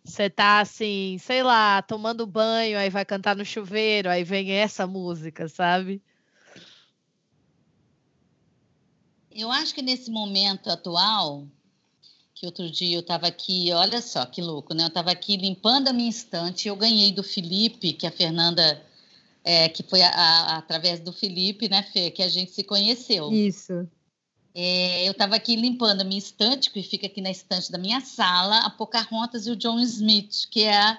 você tá assim, sei lá, tomando banho, aí vai cantar no chuveiro, aí vem essa música, sabe? Eu acho que nesse momento atual, que outro dia eu estava aqui, olha só que louco, né? Eu estava aqui limpando a minha estante, eu ganhei do Felipe, que a Fernanda, é, que foi a, a, através do Felipe, né, Fê, que a gente se conheceu. Isso. É, eu estava aqui limpando a minha estante, que fica aqui na estante da minha sala, a Pocahontas e o John Smith, que é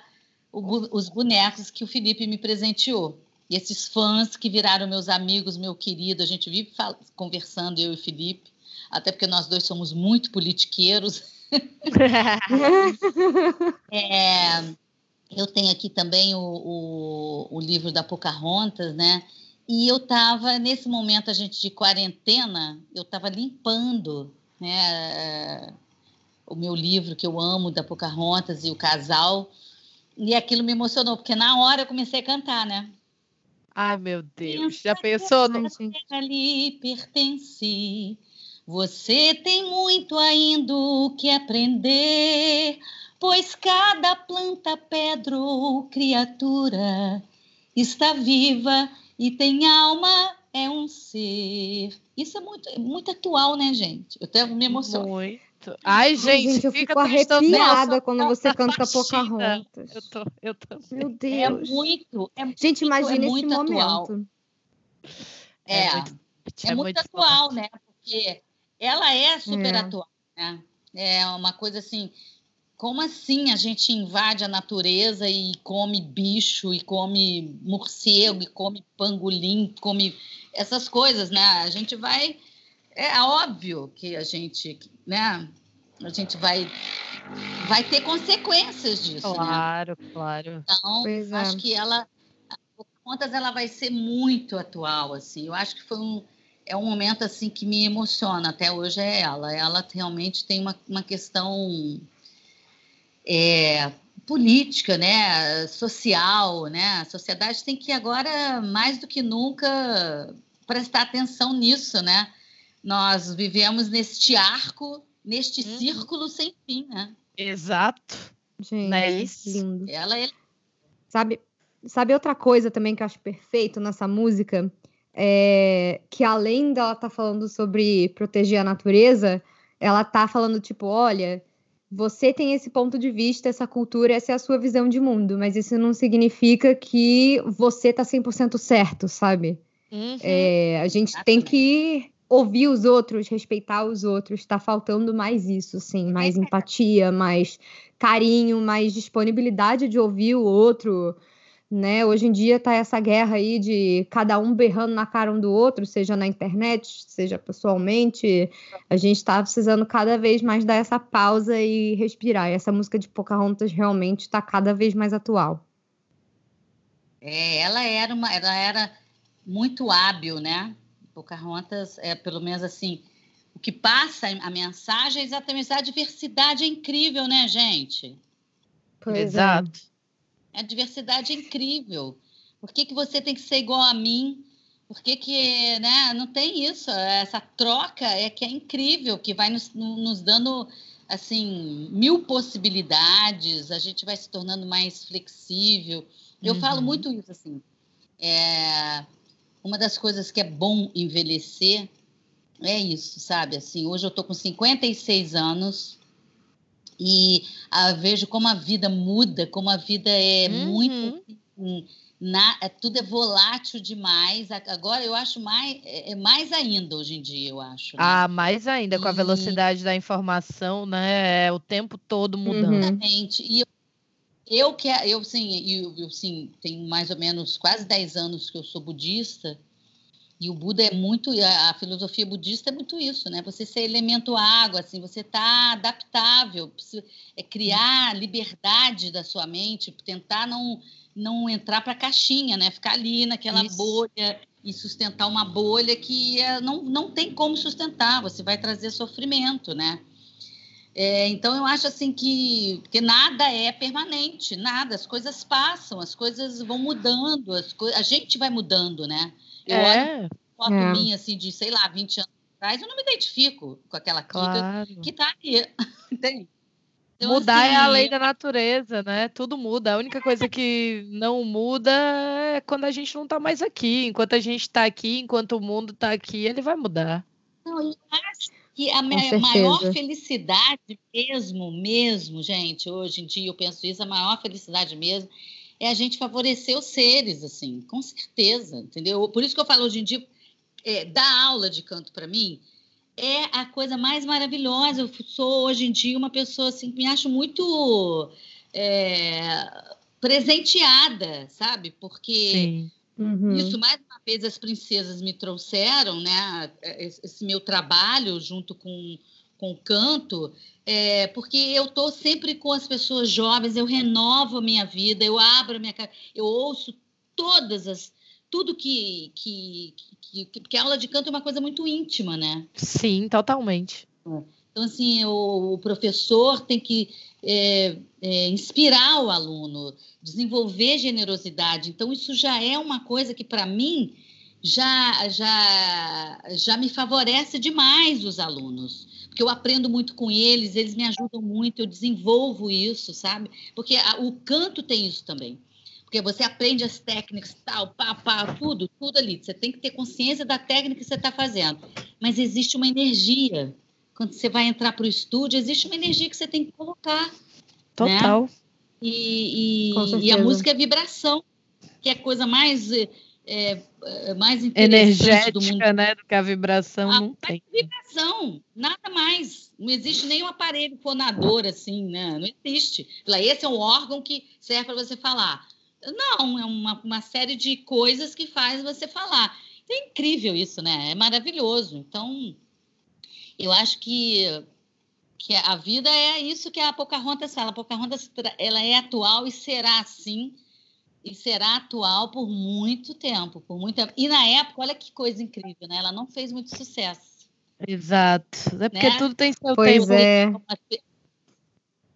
o, os bonecos que o Felipe me presenteou. E esses fãs que viraram meus amigos, meu querido, a gente vive conversando, eu e o Felipe, até porque nós dois somos muito politiqueiros. é, eu tenho aqui também o, o, o livro da Pocahontas, né? E eu estava, nesse momento, a gente de quarentena, eu estava limpando né, o meu livro que eu amo, da Pocahontas e o casal, e aquilo me emocionou, porque na hora eu comecei a cantar, né? Ai, meu Deus, já pensou? No... ali pertence, você tem muito ainda o que aprender, pois cada planta, pedra ou criatura está viva e tem alma, é um ser. Isso é muito, muito atual, né, gente? Eu até me emociono. Muito. Ai, gente, gente eu fico arrepiada quando você canta Pocahontas. Eu tô, eu tô. Meu Deus. É muito. É gente, imagina é esse momento. É, é muito, é, é muito, muito atual, né? Porque ela é super é. atual, né? É uma coisa assim, como assim a gente invade a natureza e come bicho, e come morcego, e come pangolim, come essas coisas, né? A gente vai. É óbvio que a gente, né? A gente vai vai ter consequências disso, né? claro, né? Claro, Então, é. acho que ela, contas, ela vai ser muito atual, assim. Eu acho que foi um é um momento assim que me emociona até hoje é ela. Ela realmente tem uma, uma questão é, política, né, social, né? A sociedade tem que agora mais do que nunca prestar atenção nisso, né? Nós vivemos neste arco, neste uhum. círculo sem fim, né? Exato. Gente, é isso? lindo. Ela é... Sabe, sabe outra coisa também que eu acho perfeito nessa música? É que além dela estar tá falando sobre proteger a natureza, ela tá falando tipo, olha, você tem esse ponto de vista, essa cultura, essa é a sua visão de mundo, mas isso não significa que você tá 100% certo, sabe? Uhum. É, a gente tem que ouvir os outros, respeitar os outros. Tá faltando mais isso, sim, mais empatia, mais carinho, mais disponibilidade de ouvir o outro, né? Hoje em dia tá essa guerra aí de cada um berrando na cara um do outro, seja na internet, seja pessoalmente. A gente tá precisando cada vez mais dar essa pausa e respirar. E essa música de Pocahontas realmente está cada vez mais atual. É, ela era uma, ela era muito hábil, né? Pocahontas é pelo menos assim, o que passa a mensagem é exatamente a diversidade é incrível, né, gente? Pois é. Exato. A diversidade é incrível. Por que, que você tem que ser igual a mim? Por que, que né, não tem isso? Essa troca é que é incrível, que vai nos, nos dando assim mil possibilidades, a gente vai se tornando mais flexível. Eu Uhum. falo muito isso assim. É, uma das coisas que é bom envelhecer é isso, sabe? Assim, hoje eu tô com 56 anos e ah, vejo como a vida muda, como a vida é Uhum. muito assim, na- é- tudo é volátil demais. Agora eu acho mais é é mais ainda hoje em dia, eu acho. né? Ah, mais ainda com a E- velocidade da informação, né? É o tempo todo mudando. Exatamente. E eu, eu que eu sim, eu, eu sim, tenho mais ou menos quase 10 anos que eu sou budista. E o Buda é muito, a, a filosofia budista é muito isso, né? Você ser elemento água, assim, você tá adaptável, é criar liberdade da sua mente, tentar não não entrar para a caixinha, né? Ficar ali naquela Isso. bolha e sustentar uma bolha que é, não, não tem como sustentar, você vai trazer sofrimento, né? É, então eu acho assim que, que nada é permanente, nada, as coisas passam, as coisas vão mudando, as co a gente vai mudando, né? Eu olho É, foto É. minha assim de, sei lá, 20 anos atrás, eu não me identifico com aquela Kika claro. que tá aí. Entende? Então, Mudar é a assim, lei da natureza, né? Tudo muda. A única coisa que não muda é quando a gente não tá mais aqui. Enquanto a gente tá aqui, enquanto o mundo tá aqui, ele vai mudar. Não, eu acho que a maior felicidade mesmo, mesmo, gente, hoje em dia eu penso isso, a maior felicidade mesmo é a gente favorecer os seres, assim, com certeza, entendeu? Por isso que eu falo hoje em dia, é, dar aula de canto para mim é a coisa mais maravilhosa. Eu sou hoje em dia uma pessoa assim, que me acho muito é, presenteada, sabe? Porque Sim. Uhum. isso, mais uma vez, as princesas me trouxeram, né? Esse esse meu trabalho junto com, com o canto, é, porque eu estou sempre com as pessoas jovens, eu renovo a minha vida, eu abro a minha eu ouço todas as. Tudo que, que, que, que. Porque a aula de canto é uma coisa muito íntima, né? Sim, totalmente. Então, assim, o, o professor tem que é, é, inspirar o aluno, desenvolver generosidade. Então, isso já é uma coisa que, para mim, já, já, já me favorece demais os alunos. Porque eu aprendo muito com eles, eles me ajudam muito, eu desenvolvo isso, sabe? Porque a- o canto tem isso também. Porque você aprende as técnicas, tal, pá, pá, tudo, tudo ali. Você tem que ter consciência da técnica que você está fazendo. Mas existe uma energia quando você vai entrar para o estúdio, existe uma energia que você tem que colocar. Total. E, e- Com e a música é vibração, que é a coisa mais, é, mais interessante do mundo. Energética, né? Do que a vibração Ah, não tem. Vibração, nada mais. Não existe nenhum aparelho fonador assim, né? Não existe. Esse é um órgão que serve para você falar. Não, é uma, uma série de coisas que faz você falar. É incrível isso, né? É maravilhoso. Então, eu acho que, que a vida é isso que a Pocahontas fala. A Pocahontas ela é atual e será assim. E será atual por muito tempo, por muito tempo. E na época, olha que coisa incrível, né? Ela não fez muito sucesso. Exato. É porque Né? tudo tem seu Pois tempo. é.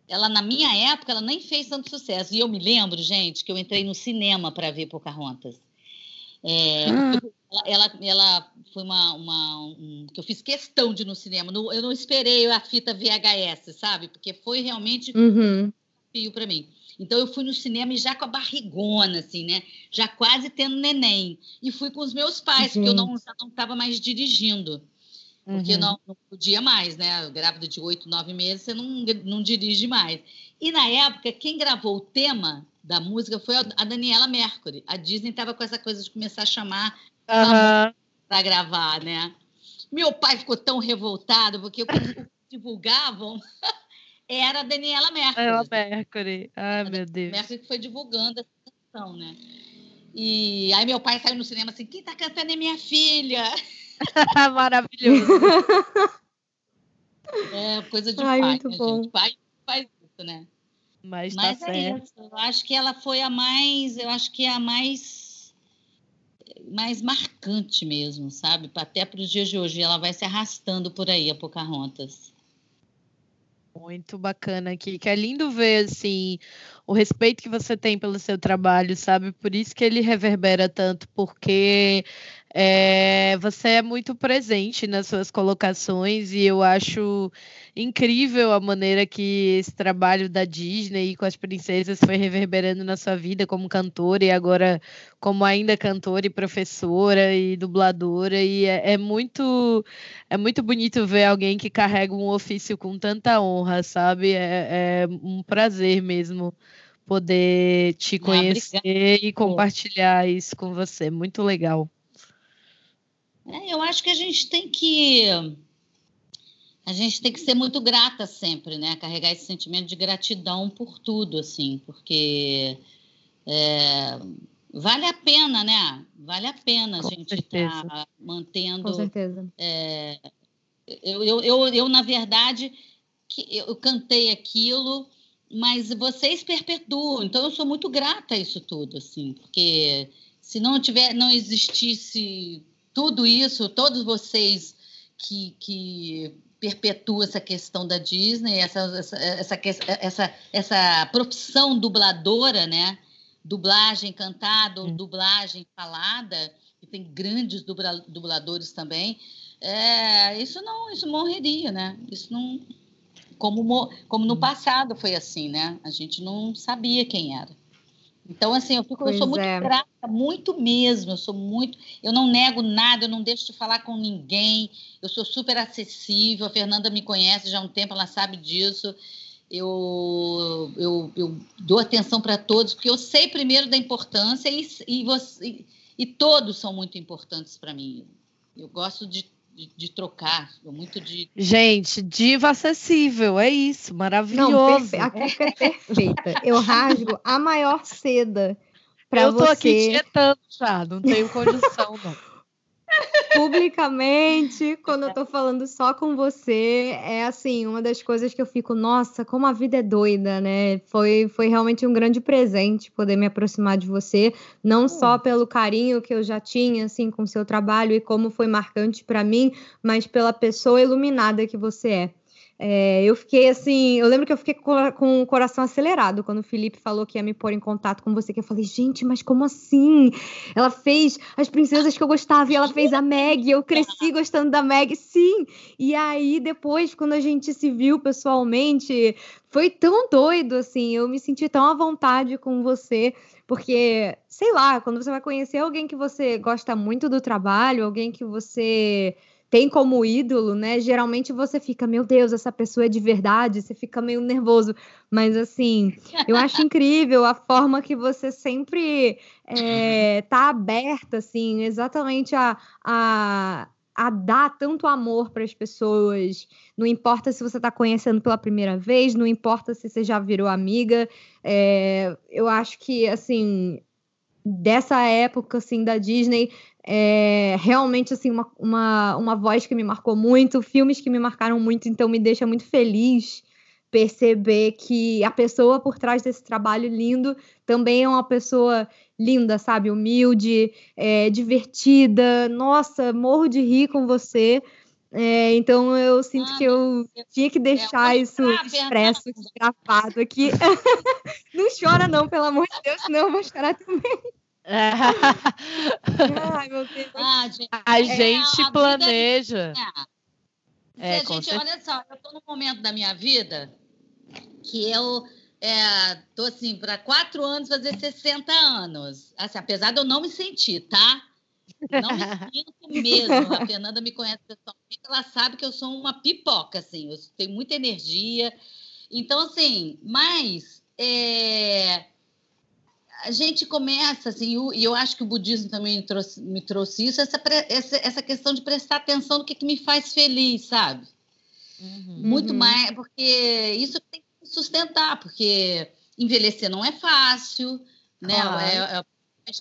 Ela, na minha época, ela nem fez tanto sucesso. E eu me lembro, gente, que eu entrei no cinema para ver Pocahontas. É, Ah. ela, ela, foi uma, uma um, que eu fiz questão de ir no cinema. Não- eu não esperei a fita VHS, sabe? Porque foi realmente Uhum. desafio para mim. Então eu fui no cinema e já com a barrigona, assim, né? Já quase tendo neném. E fui com os meus pais, porque eu não estava mais dirigindo. Porque uhum. não, não, podia mais, né? Grávida de oito, nove meses, você não, não dirige mais. E na época, quem gravou o tema da música foi a Daniela Mercury. A Disney estava com essa coisa de começar a chamar uhum. para gravar, né? Meu pai ficou tão revoltado, porque quando divulgavam era a Daniela Mercury. Daniela Mercury. Ai, meu Deus. Mercury que foi divulgando essa canção, né? E aí meu pai saiu no cinema assim, quem tá cantando é minha filha. Maravilhoso. É coisa de Ai, pai, muito né, bom. gente? Pai faz isso, né? Mas, Mas tá é certo. isso. Eu acho que ela foi a mais, eu acho que é a mais mais marcante mesmo, sabe? Até para os dias de hoje. Ela vai se arrastando por aí, a Pocahontas. Muito bacana aqui, que é lindo ver assim o respeito que você tem pelo seu trabalho, sabe? Por isso que ele reverbera tanto, porque é, você é muito presente nas suas colocações e eu acho incrível a maneira que esse trabalho da Disney com as princesas foi reverberando na sua vida como cantora e agora como ainda cantora e professora e dubladora e é, é muito é muito bonito ver alguém que carrega um ofício com tanta honra, sabe? É, é um prazer mesmo poder te ah, conhecer ah, e compartilhar isso com você. Muito legal. É, eu acho que a gente tem que a gente tem que ser muito grata sempre, né? Carregar esse sentimento de gratidão por tudo, assim, porque é, vale a pena, né? Vale a pena Com a gente estar tá mantendo. Com certeza. É, eu, eu, eu, eu, na verdade, eu cantei aquilo, mas vocês perpetuam. Então, eu sou muito grata a isso tudo, assim, porque se não tiver, não existisse tudo isso, todos vocês que, que perpetuam essa questão da Disney, essa, essa, essa, essa, essa profissão dubladora, né? Dublagem cantada, hum. dublagem falada, e tem grandes dubla, dubladores também. É, isso não, isso morreria, né? Isso não, como, como no hum. passado foi assim, né? A gente não sabia quem era. Então, assim, eu, fico, eu sou muito é. grata, muito mesmo. Eu sou muito. Eu não nego nada, eu não deixo de falar com ninguém. Eu sou super acessível. A Fernanda me conhece já há um tempo, ela sabe disso. Eu, eu, eu dou atenção para todos, porque eu sei primeiro da importância e, e, você, e, e todos são muito importantes para mim. Eu gosto de de, de, trocar, muito de. Gente, diva acessível, é isso, maravilhoso. Não, perfe... a Cuca é perfeita. Eu rasgo a maior seda para você. Eu tô aqui tietando já, não tenho condição, não publicamente, quando eu tô falando só com você, é assim, uma das coisas que eu fico, nossa, como a vida é doida, né? Foi, foi realmente um grande presente poder me aproximar de você, não só pelo carinho que eu já tinha, assim, com o seu trabalho e como foi marcante para mim, mas pela pessoa iluminada que você é. É, eu fiquei assim, eu lembro que eu fiquei com, o coração acelerado quando o Felipe falou que ia me pôr em contato com você, que eu falei, gente, mas como assim? Ela fez as princesas que eu gostava e ela fez a Meg, eu cresci gostando da Meg, sim. E aí depois, quando a gente se viu pessoalmente, foi tão doido assim, eu me senti tão à vontade com você, porque, sei lá, quando você vai conhecer alguém que você gosta muito do trabalho, alguém que você tem como ídolo, né? Geralmente você fica, meu Deus, essa pessoa é de verdade, você fica meio nervoso. Mas assim, eu acho incrível a forma que você sempre é, tá aberta, assim, exatamente a, a, a dar tanto amor para as pessoas. Não importa se você está conhecendo pela primeira vez, não importa se você já virou amiga. É, eu acho que assim dessa época assim da Disney é realmente assim uma, uma, uma voz que me marcou muito, filmes que me marcaram muito, então me deixa muito feliz perceber que a pessoa por trás desse trabalho lindo também é uma pessoa linda, sabe? Humilde, é, divertida. Nossa, morro de rir com você. É, então eu sinto ah, que eu tinha que deixar isso expresso, gravado aqui. não chora, não, pelo amor de Deus, senão eu vou chorar também. Ai, meu Deus. Ah, gente, a é, gente a planeja. É, é gente, olha só, eu estou num momento da minha vida que eu é, assim, para quatro anos fazer 60 anos. Assim, apesar de eu não me sentir, tá? Não me sinto mesmo. A Fernanda me conhece pessoalmente, ela sabe que eu sou uma pipoca, assim, eu tenho muita energia. Então, assim, mas é, a gente começa, assim, e eu acho que o budismo também me trouxe, me trouxe isso, essa, essa, essa questão de prestar atenção no que, que me faz feliz, sabe? Uhum. Muito uhum. mais, porque isso tem que sustentar, porque envelhecer não é fácil, né? É, é,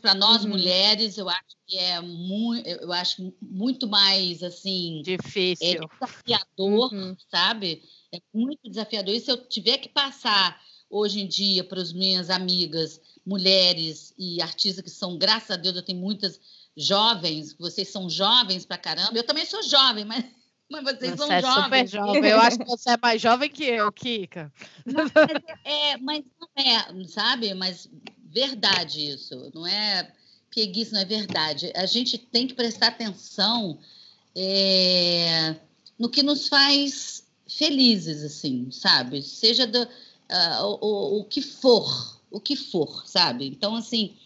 para nós uhum. mulheres, eu acho que é muito, eu acho muito mais assim difícil, é desafiador, uhum. sabe? É muito desafiador. E se eu tiver que passar hoje em dia para as minhas amigas, mulheres e artistas que são, graças a Deus, eu tenho muitas jovens, vocês são jovens para caramba. Eu também sou jovem, mas mas vocês você são é jovens. super jovem. Eu acho que você é mais jovem que eu, Kika. Mas, é, é, mas não é, sabe? Mas verdade isso. Não é pieguice, não é verdade. A gente tem que prestar atenção é, no que nos faz felizes, assim, sabe? Seja do, uh, o, o que for, o que for, sabe? Então, assim,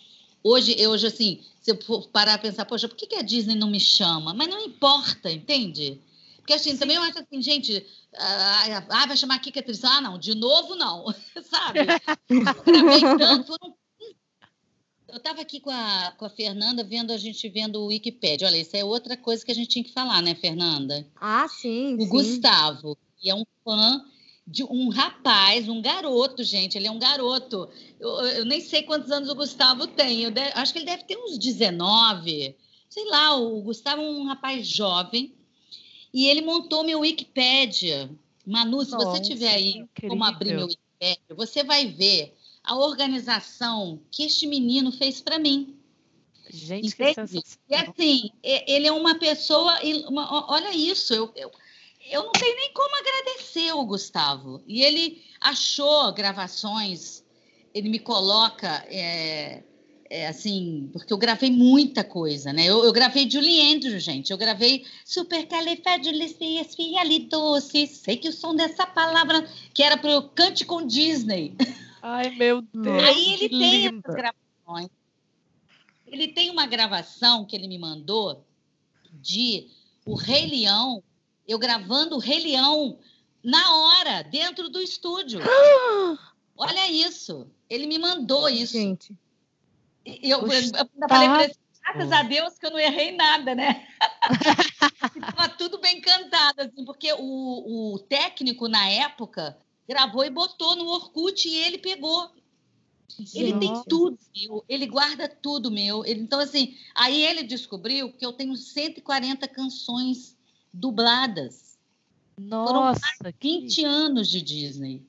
hoje, hoje assim, se eu for parar a pensar, poxa, por que, que a Disney não me chama? Mas não importa, entende? Porque assim, Sim. também eu acho assim, gente, ah, ah vai chamar aqui que atriz. Ah, não, de novo não, sabe? Eu tanto, foram eu estava aqui com a, com a Fernanda vendo a gente vendo o Wikipedia. Olha, isso é outra coisa que a gente tinha que falar, né, Fernanda? Ah, sim. O sim. Gustavo, que é um fã de um rapaz, um garoto, gente. Ele é um garoto. Eu, eu nem sei quantos anos o Gustavo tem. Eu de, acho que ele deve ter uns 19. Sei lá, o Gustavo é um rapaz jovem. E ele montou meu Wikipédia. Manu, se Nossa, você tiver aí como abrir meu Wikipédia, você vai ver a organização que este menino fez para mim. Gente, Entende? E assim, ele é uma pessoa. Uma, olha isso, eu, eu, eu não tenho nem como agradecer o Gustavo. E ele achou gravações, ele me coloca. É, é, assim, porque eu gravei muita coisa, né? Eu, eu gravei Julie Andrews, gente. Eu gravei Supercalifragilisticexpialidocious. Sei que o som dessa palavra que era para eu cante com Disney. Ai, meu Deus. Aí ele tem linda. essas gravações. Ele tem uma gravação que ele me mandou de o Rei Leão, eu gravando o Rei Leão na hora, dentro do estúdio. Olha isso. Ele me mandou isso. Gente. Eu, eu, eu falei para ele, graças a Deus que eu não errei nada, né? Estava tudo bem cantado, assim, porque o, o técnico na época gravou e botou no Orkut e ele pegou. Ele tem tudo meu, ele guarda tudo meu. Ele, então, assim, aí ele descobriu que eu tenho 140 canções dubladas. Nossa! Foram 20 que... anos de Disney.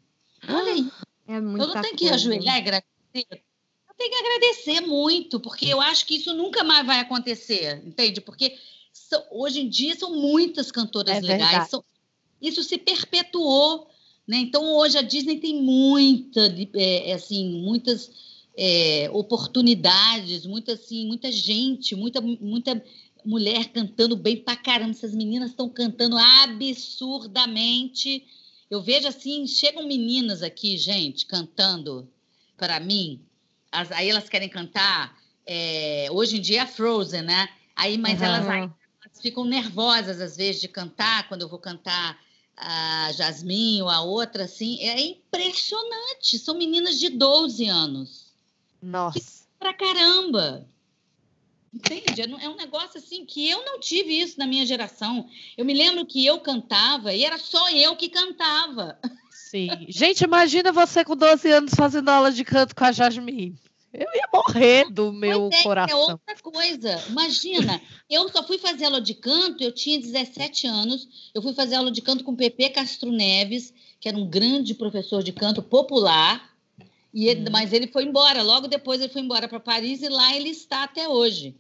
Olha aí. É eu não tenho que ajoelhar e agradecer. Eu tenho que agradecer muito, porque eu acho que isso nunca mais vai acontecer, entende? Porque são, hoje em dia são muitas cantoras é legais. São, isso se perpetuou né? Então, hoje a Disney tem muita, é, é, assim, muitas é, oportunidades, muita, assim, muita gente, muita, muita mulher cantando bem pra caramba. Essas meninas estão cantando absurdamente. Eu vejo assim, chegam meninas aqui, gente, cantando para mim. As, aí elas querem cantar. É, hoje em dia é Frozen, né? Aí, mas uhum. elas, elas ficam nervosas às vezes de cantar quando eu vou cantar a Jasmine ou a outra, assim, é impressionante. São meninas de 12 anos. Nossa. Que pra caramba. Entende? É, é um negócio assim que eu não tive isso na minha geração. Eu me lembro que eu cantava e era só eu que cantava. Sim. Gente, imagina você com 12 anos fazendo aula de canto com a Jasmine. Eu ia morrer do meu é, coração. É outra coisa. Imagina, eu só fui fazer aula de canto, eu tinha 17 anos, eu fui fazer aula de canto com Pepe Castro Neves, que era um grande professor de canto popular, e ele, hum. mas ele foi embora. Logo depois ele foi embora para Paris e lá ele está até hoje.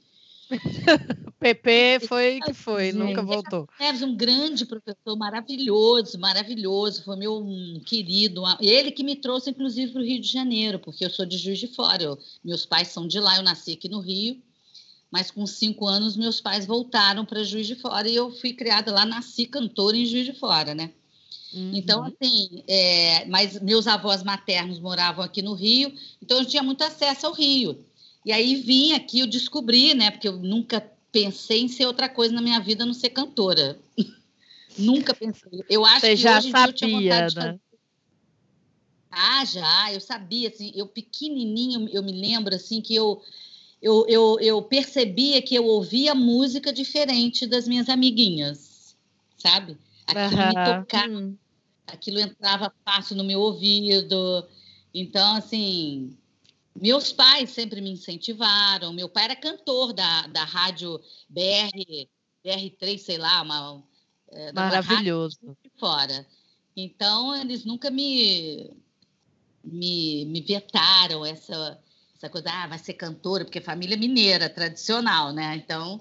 PP foi que foi, nunca voltou. Neves, um grande professor, maravilhoso, maravilhoso, foi meu um querido. Ele que me trouxe, inclusive, para o Rio de Janeiro, porque eu sou de Juiz de Fora. Eu, meus pais são de lá, eu nasci aqui no Rio, mas com cinco anos meus pais voltaram para Juiz de Fora e eu fui criada lá, nasci cantora em Juiz de Fora, né? Uhum. Então, assim, é, mas meus avós maternos moravam aqui no Rio, então eu tinha muito acesso ao Rio. E aí vim aqui, eu descobri, né? Porque eu nunca pensei em ser outra coisa na minha vida, não ser cantora. Nunca pensei. Eu acho Você que já hoje em dia eu tinha sabia, vontade de né? fazer. Ah, já, eu sabia, assim, eu pequenininho, eu me lembro, assim, que eu, eu, eu, eu percebia que eu ouvia música diferente das minhas amiguinhas, sabe? Aquilo me Aham. tocava, Hum. aquilo entrava fácil no meu ouvido. Então, assim, meus pais sempre me incentivaram. Meu pai era cantor da, da rádio BR, BR3, sei lá, uma, é, uma Maravilhoso. de fora. Então, eles nunca me, me, me vetaram essa, essa coisa, ah, vai ser cantora, porque família mineira, tradicional, né? Então,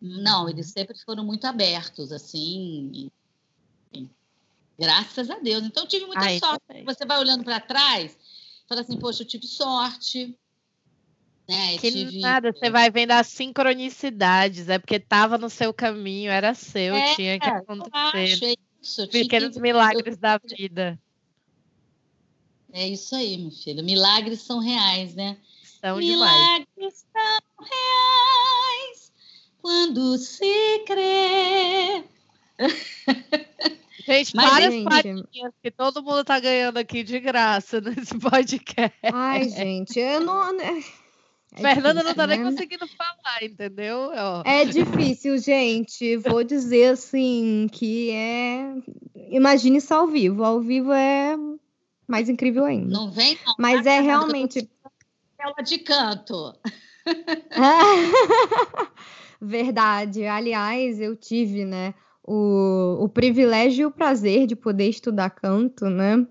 não, eles sempre foram muito abertos, assim, e- e graças a Deus. Então, tive muita Ai, sorte. também. Você vai olhando para trás, fala assim, poxa, eu tive sorte, né? Eu Que tive... nada, você vai vendo as sincronicidades, é porque estava no seu caminho, era seu, É, tinha que eu acontecer. acho, é isso. eu tinha Pequenos que- milagres da vida. É isso aí, meu filho. Milagres são reais, né? São demais. Milagres são reais quando se crê. Gente, Mas, várias gente- plaquinhas que todo mundo tá ganhando aqui de graça nesse podcast. Ai, gente, eu não. é- é Fernanda não tá difícil, nem né? conseguindo falar, entendeu? Ó, É difícil, gente. Vou dizer assim que é. Imagine isso ao vivo. Ao vivo é mais incrível ainda. Não vem, não. Mas é realmente. que eu tô Ela de canto. Verdade. Aliás, eu tive, né, o, o privilégio e o prazer de poder estudar canto, né?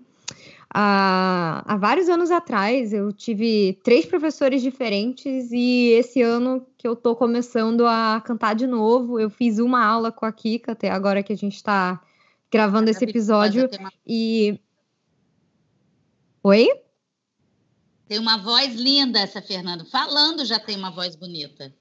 Há, há vários anos atrás, eu tive três professores diferentes e esse ano que eu tô começando a cantar de novo, eu fiz uma aula com a Kika, até agora que a gente tá gravando esse episódio. Uma, E. Oi? tem uma voz linda essa Fernanda. Falando já tem uma voz bonita.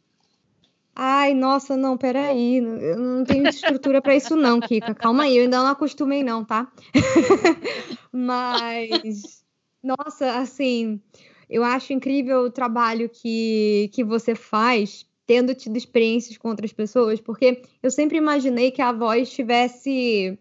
Ai, nossa, não, peraí. Eu não tenho estrutura para isso, não, Kika. Calma aí, eu ainda não acostumei, não, tá? Mas, nossa, assim, eu acho incrível o trabalho que, que você faz, tendo tido experiências com outras pessoas, porque eu sempre imaginei que a voz tivesse,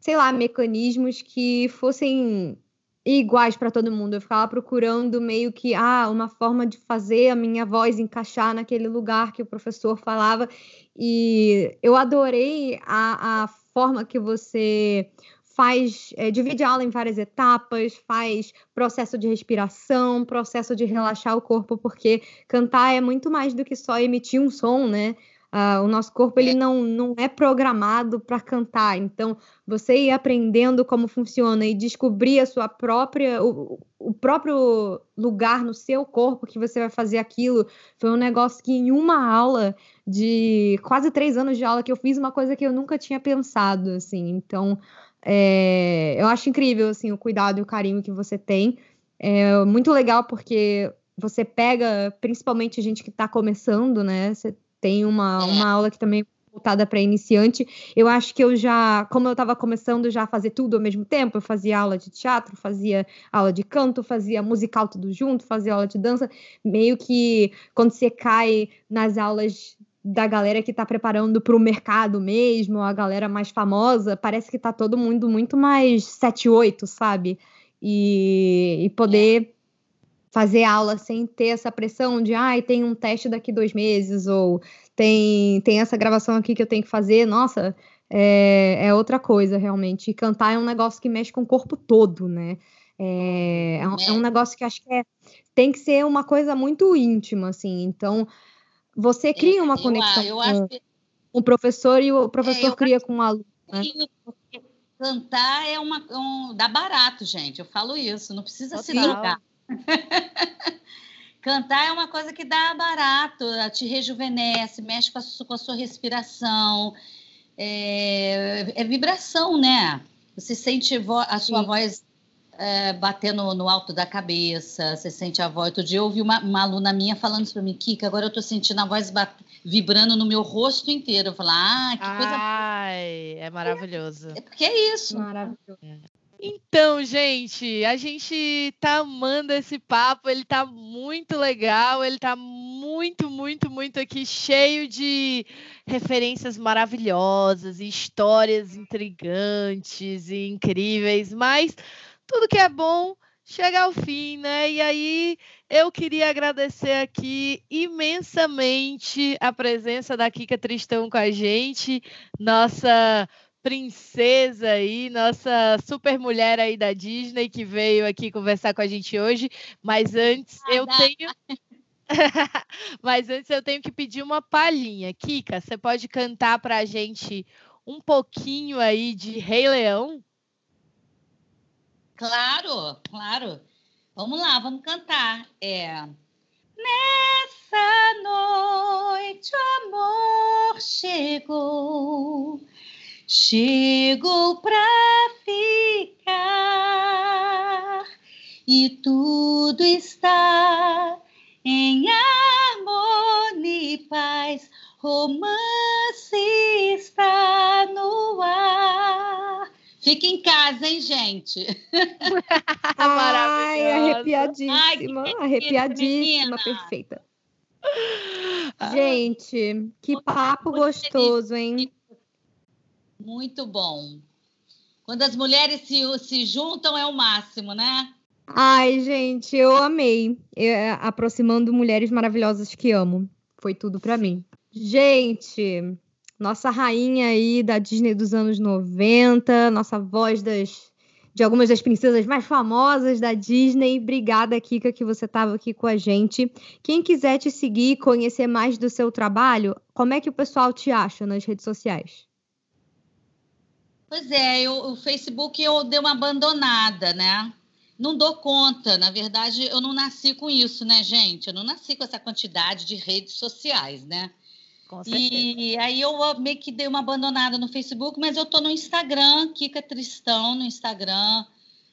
sei lá, mecanismos que fossem iguais para todo mundo. Eu ficava procurando meio que ah, uma forma de fazer a minha voz encaixar naquele lugar que o professor falava. E eu adorei a, a forma que você faz, é, divide a aula em várias etapas, faz processo de respiração, processo de relaxar o corpo, porque cantar é muito mais do que só emitir um som, né? Uh, o nosso corpo ele não, não é programado para cantar, então você ir aprendendo como funciona e descobrir a sua própria o, o, próprio lugar no seu corpo que você vai fazer aquilo foi um negócio que em uma aula de quase três anos de aula que eu fiz uma coisa que eu nunca tinha pensado assim. Então é, eu acho incrível assim o cuidado e o carinho que você tem. É muito legal porque você pega principalmente gente que está começando né você tem uma, É. uma aula que também é voltada para iniciante. Eu acho que eu já, como eu estava começando já a fazer tudo ao mesmo tempo, eu fazia aula de teatro, fazia aula de canto, fazia musical tudo junto, fazia aula de dança, meio que quando você cai nas aulas da galera que está preparando para o mercado mesmo, a galera mais famosa, parece que está todo mundo muito mais 7, 8, sabe? E, e poder fazer aula sem ter essa pressão de ai, tem um teste daqui dois meses, ou tem, tem essa gravação aqui que eu tenho que fazer, nossa, é, é outra coisa, realmente. E cantar é um negócio que mexe com o corpo todo, né? É, é, um, é um negócio que acho que é, tem que ser uma coisa muito íntima, assim. Então, você cria uma eu, conexão eu com acho que o professor e o professor eu cria com o aluno. né? Cantar é uma, um, dá barato, gente. Eu falo isso, não precisa se Total. drogar. Cantar é uma coisa que dá barato, te rejuvenesce, mexe com a, su- com a sua respiração, é, é vibração, né? Você sente a sua Sim. voz é, batendo no alto da cabeça, você sente a voz. Outro dia eu ouvi uma, uma aluna minha falando isso para mim, Kika, agora eu tô sentindo a voz bat- vibrando no meu rosto inteiro. Eu falo, ah, que coisa. Ai, é maravilhoso. É porque é isso. Maravilhoso. Então, gente, a gente tá amando esse papo, ele tá muito legal, ele tá muito, muito, muito aqui cheio de referências maravilhosas, histórias intrigantes e incríveis, mas tudo que é bom chega ao fim, né? E aí eu queria agradecer aqui imensamente a presença da Kika Tristão com a gente, nossa princesa aí, nossa super mulher aí da Disney que veio aqui conversar com a gente hoje. Mas antes ah, eu tenho. Mas antes eu tenho que pedir uma palhinha. Kika, você pode cantar para a gente um pouquinho aí de Rei Leão? Claro, claro. Vamos lá, vamos cantar. É. Nessa noite o amor chegou chegou para ficar e tudo está em harmonia e paz. Romance está no ar. Fica em casa, hein, gente? Ai, arrepiadíssima, Ai, arrepiadíssima, perfeita. Gente, que papo gostoso, hein? Muito bom. Quando as mulheres se, se juntam é o máximo, né? Ai, gente, eu amei. É, aproximando mulheres maravilhosas que amo. Foi tudo para mim. Gente, nossa rainha aí da Disney dos anos 90, nossa voz das, de algumas das princesas mais famosas da Disney. Obrigada, Kika, que você estava aqui com a gente. Quem quiser te seguir, conhecer mais do seu trabalho, como é que o pessoal te acha nas redes sociais? Pois é, eu, o Facebook eu dei uma abandonada, né? Não dou conta, na verdade, eu não nasci com isso, né, gente? Eu não nasci com essa quantidade de redes sociais, né? Com certeza. E aí eu meio que dei uma abandonada no Facebook, mas eu tô no Instagram, Kika Tristão no Instagram.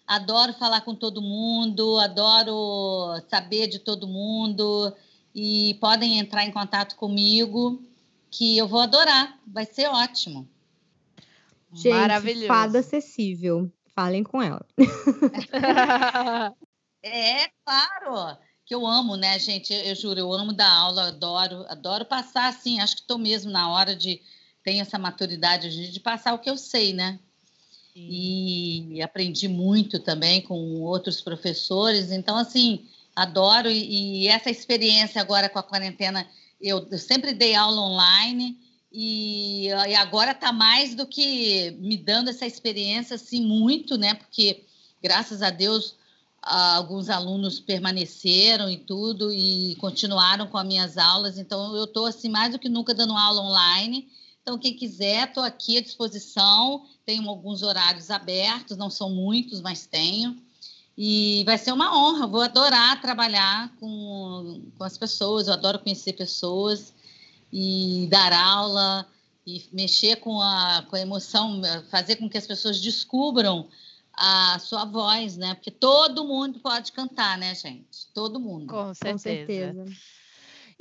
Adoro falar com todo mundo, adoro saber de todo mundo e podem entrar em contato comigo que eu vou adorar, vai ser ótimo. Gente, Maravilhoso. fada acessível. Falem com ela. é, claro. Que eu amo, né, gente? Eu, eu juro, eu amo dar aula, adoro, adoro passar assim. Acho que estou mesmo na hora de tenho essa maturidade de, de passar o que eu sei, né? Sim. E aprendi muito também com outros professores. Então, assim, adoro. E, e essa experiência agora com a quarentena, eu, eu sempre dei aula online e, e agora está mais do que me dando essa experiência, assim, muito, né? Porque, graças a Deus, alguns alunos permaneceram e tudo e continuaram com as minhas aulas. Então, eu estou, assim, mais do que nunca dando aula online. Então, quem quiser, estou aqui à disposição. Tenho alguns horários abertos, não são muitos, mas tenho. E vai ser uma honra, vou adorar trabalhar com, com as pessoas, eu adoro conhecer pessoas e dar aula e mexer com a, com a emoção, fazer com que as pessoas descubram a sua voz, né? Porque todo mundo pode cantar, né, gente? Todo mundo. Com certeza. Com certeza.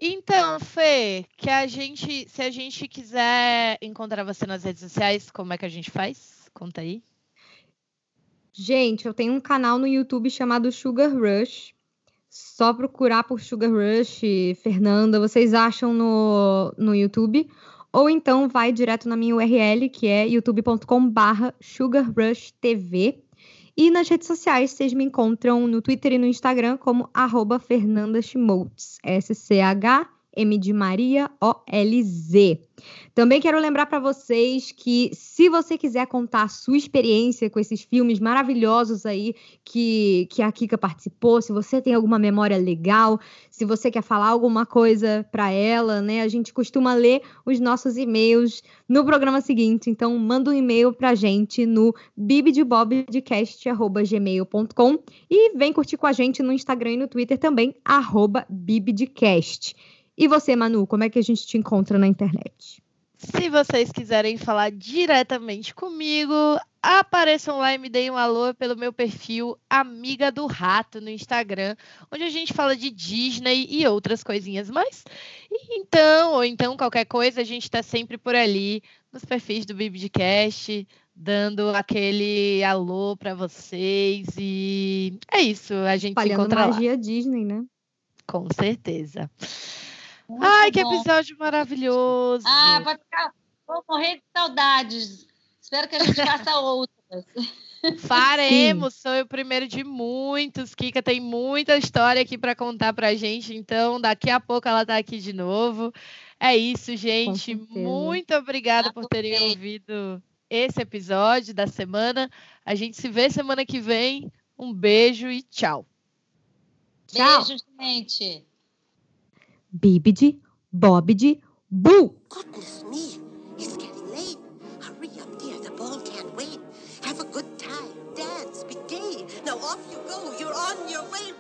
Então, Fê, que a gente, se a gente quiser encontrar você nas redes sociais, como é que a gente faz? Conta aí. Gente, eu tenho um canal no YouTube chamado Sugar Rush. Só procurar por Sugar Rush, Fernanda, vocês acham no, no YouTube. Ou então vai direto na minha URL, que é youtube.com/barra sugarrushtv. E nas redes sociais, vocês me encontram no Twitter e no Instagram como arroba Fernanda S-C-H M de Maria, O-L-Z. Também quero lembrar para vocês que, se você quiser contar a sua experiência com esses filmes maravilhosos aí que, que a Kika participou, se você tem alguma memória legal, se você quer falar alguma coisa para ela, né? A gente costuma ler os nossos e-mails no programa seguinte, então manda um e-mail pra gente no bibdebobdcast.gmail.com e vem curtir com a gente no Instagram e no Twitter também, arroba bibdcast. E você, Manu, como é que a gente te encontra na internet? Se vocês quiserem falar diretamente comigo, apareçam lá e me deem um alô pelo meu perfil Amiga do Rato no Instagram, onde a gente fala de Disney e outras coisinhas mais. Então, ou então qualquer coisa, a gente está sempre por ali nos perfis do Biblicast, dando aquele alô para vocês e é isso, a gente Espalhando se encontra magia lá. Disney, né? Com certeza. Muito Ai, que episódio maravilhoso. Ah, vai ficar. Vou morrer de saudades. Espero que a gente faça outras. Faremos, Sim. sou o primeiro de muitos. Kika tem muita história aqui para contar pra gente, então daqui a pouco ela tá aqui de novo. É isso, gente. Muito obrigada por terem ouvido esse episódio da semana. A gente se vê semana que vem. Um beijo e tchau. Tchau. Beijo, gente. Bibidi, Bobidi, Boo! Goodness me, it's getting late. Hurry up, dear. The ball can't wait. Have a good time. Dance, be gay. Now off you go. You're on your way.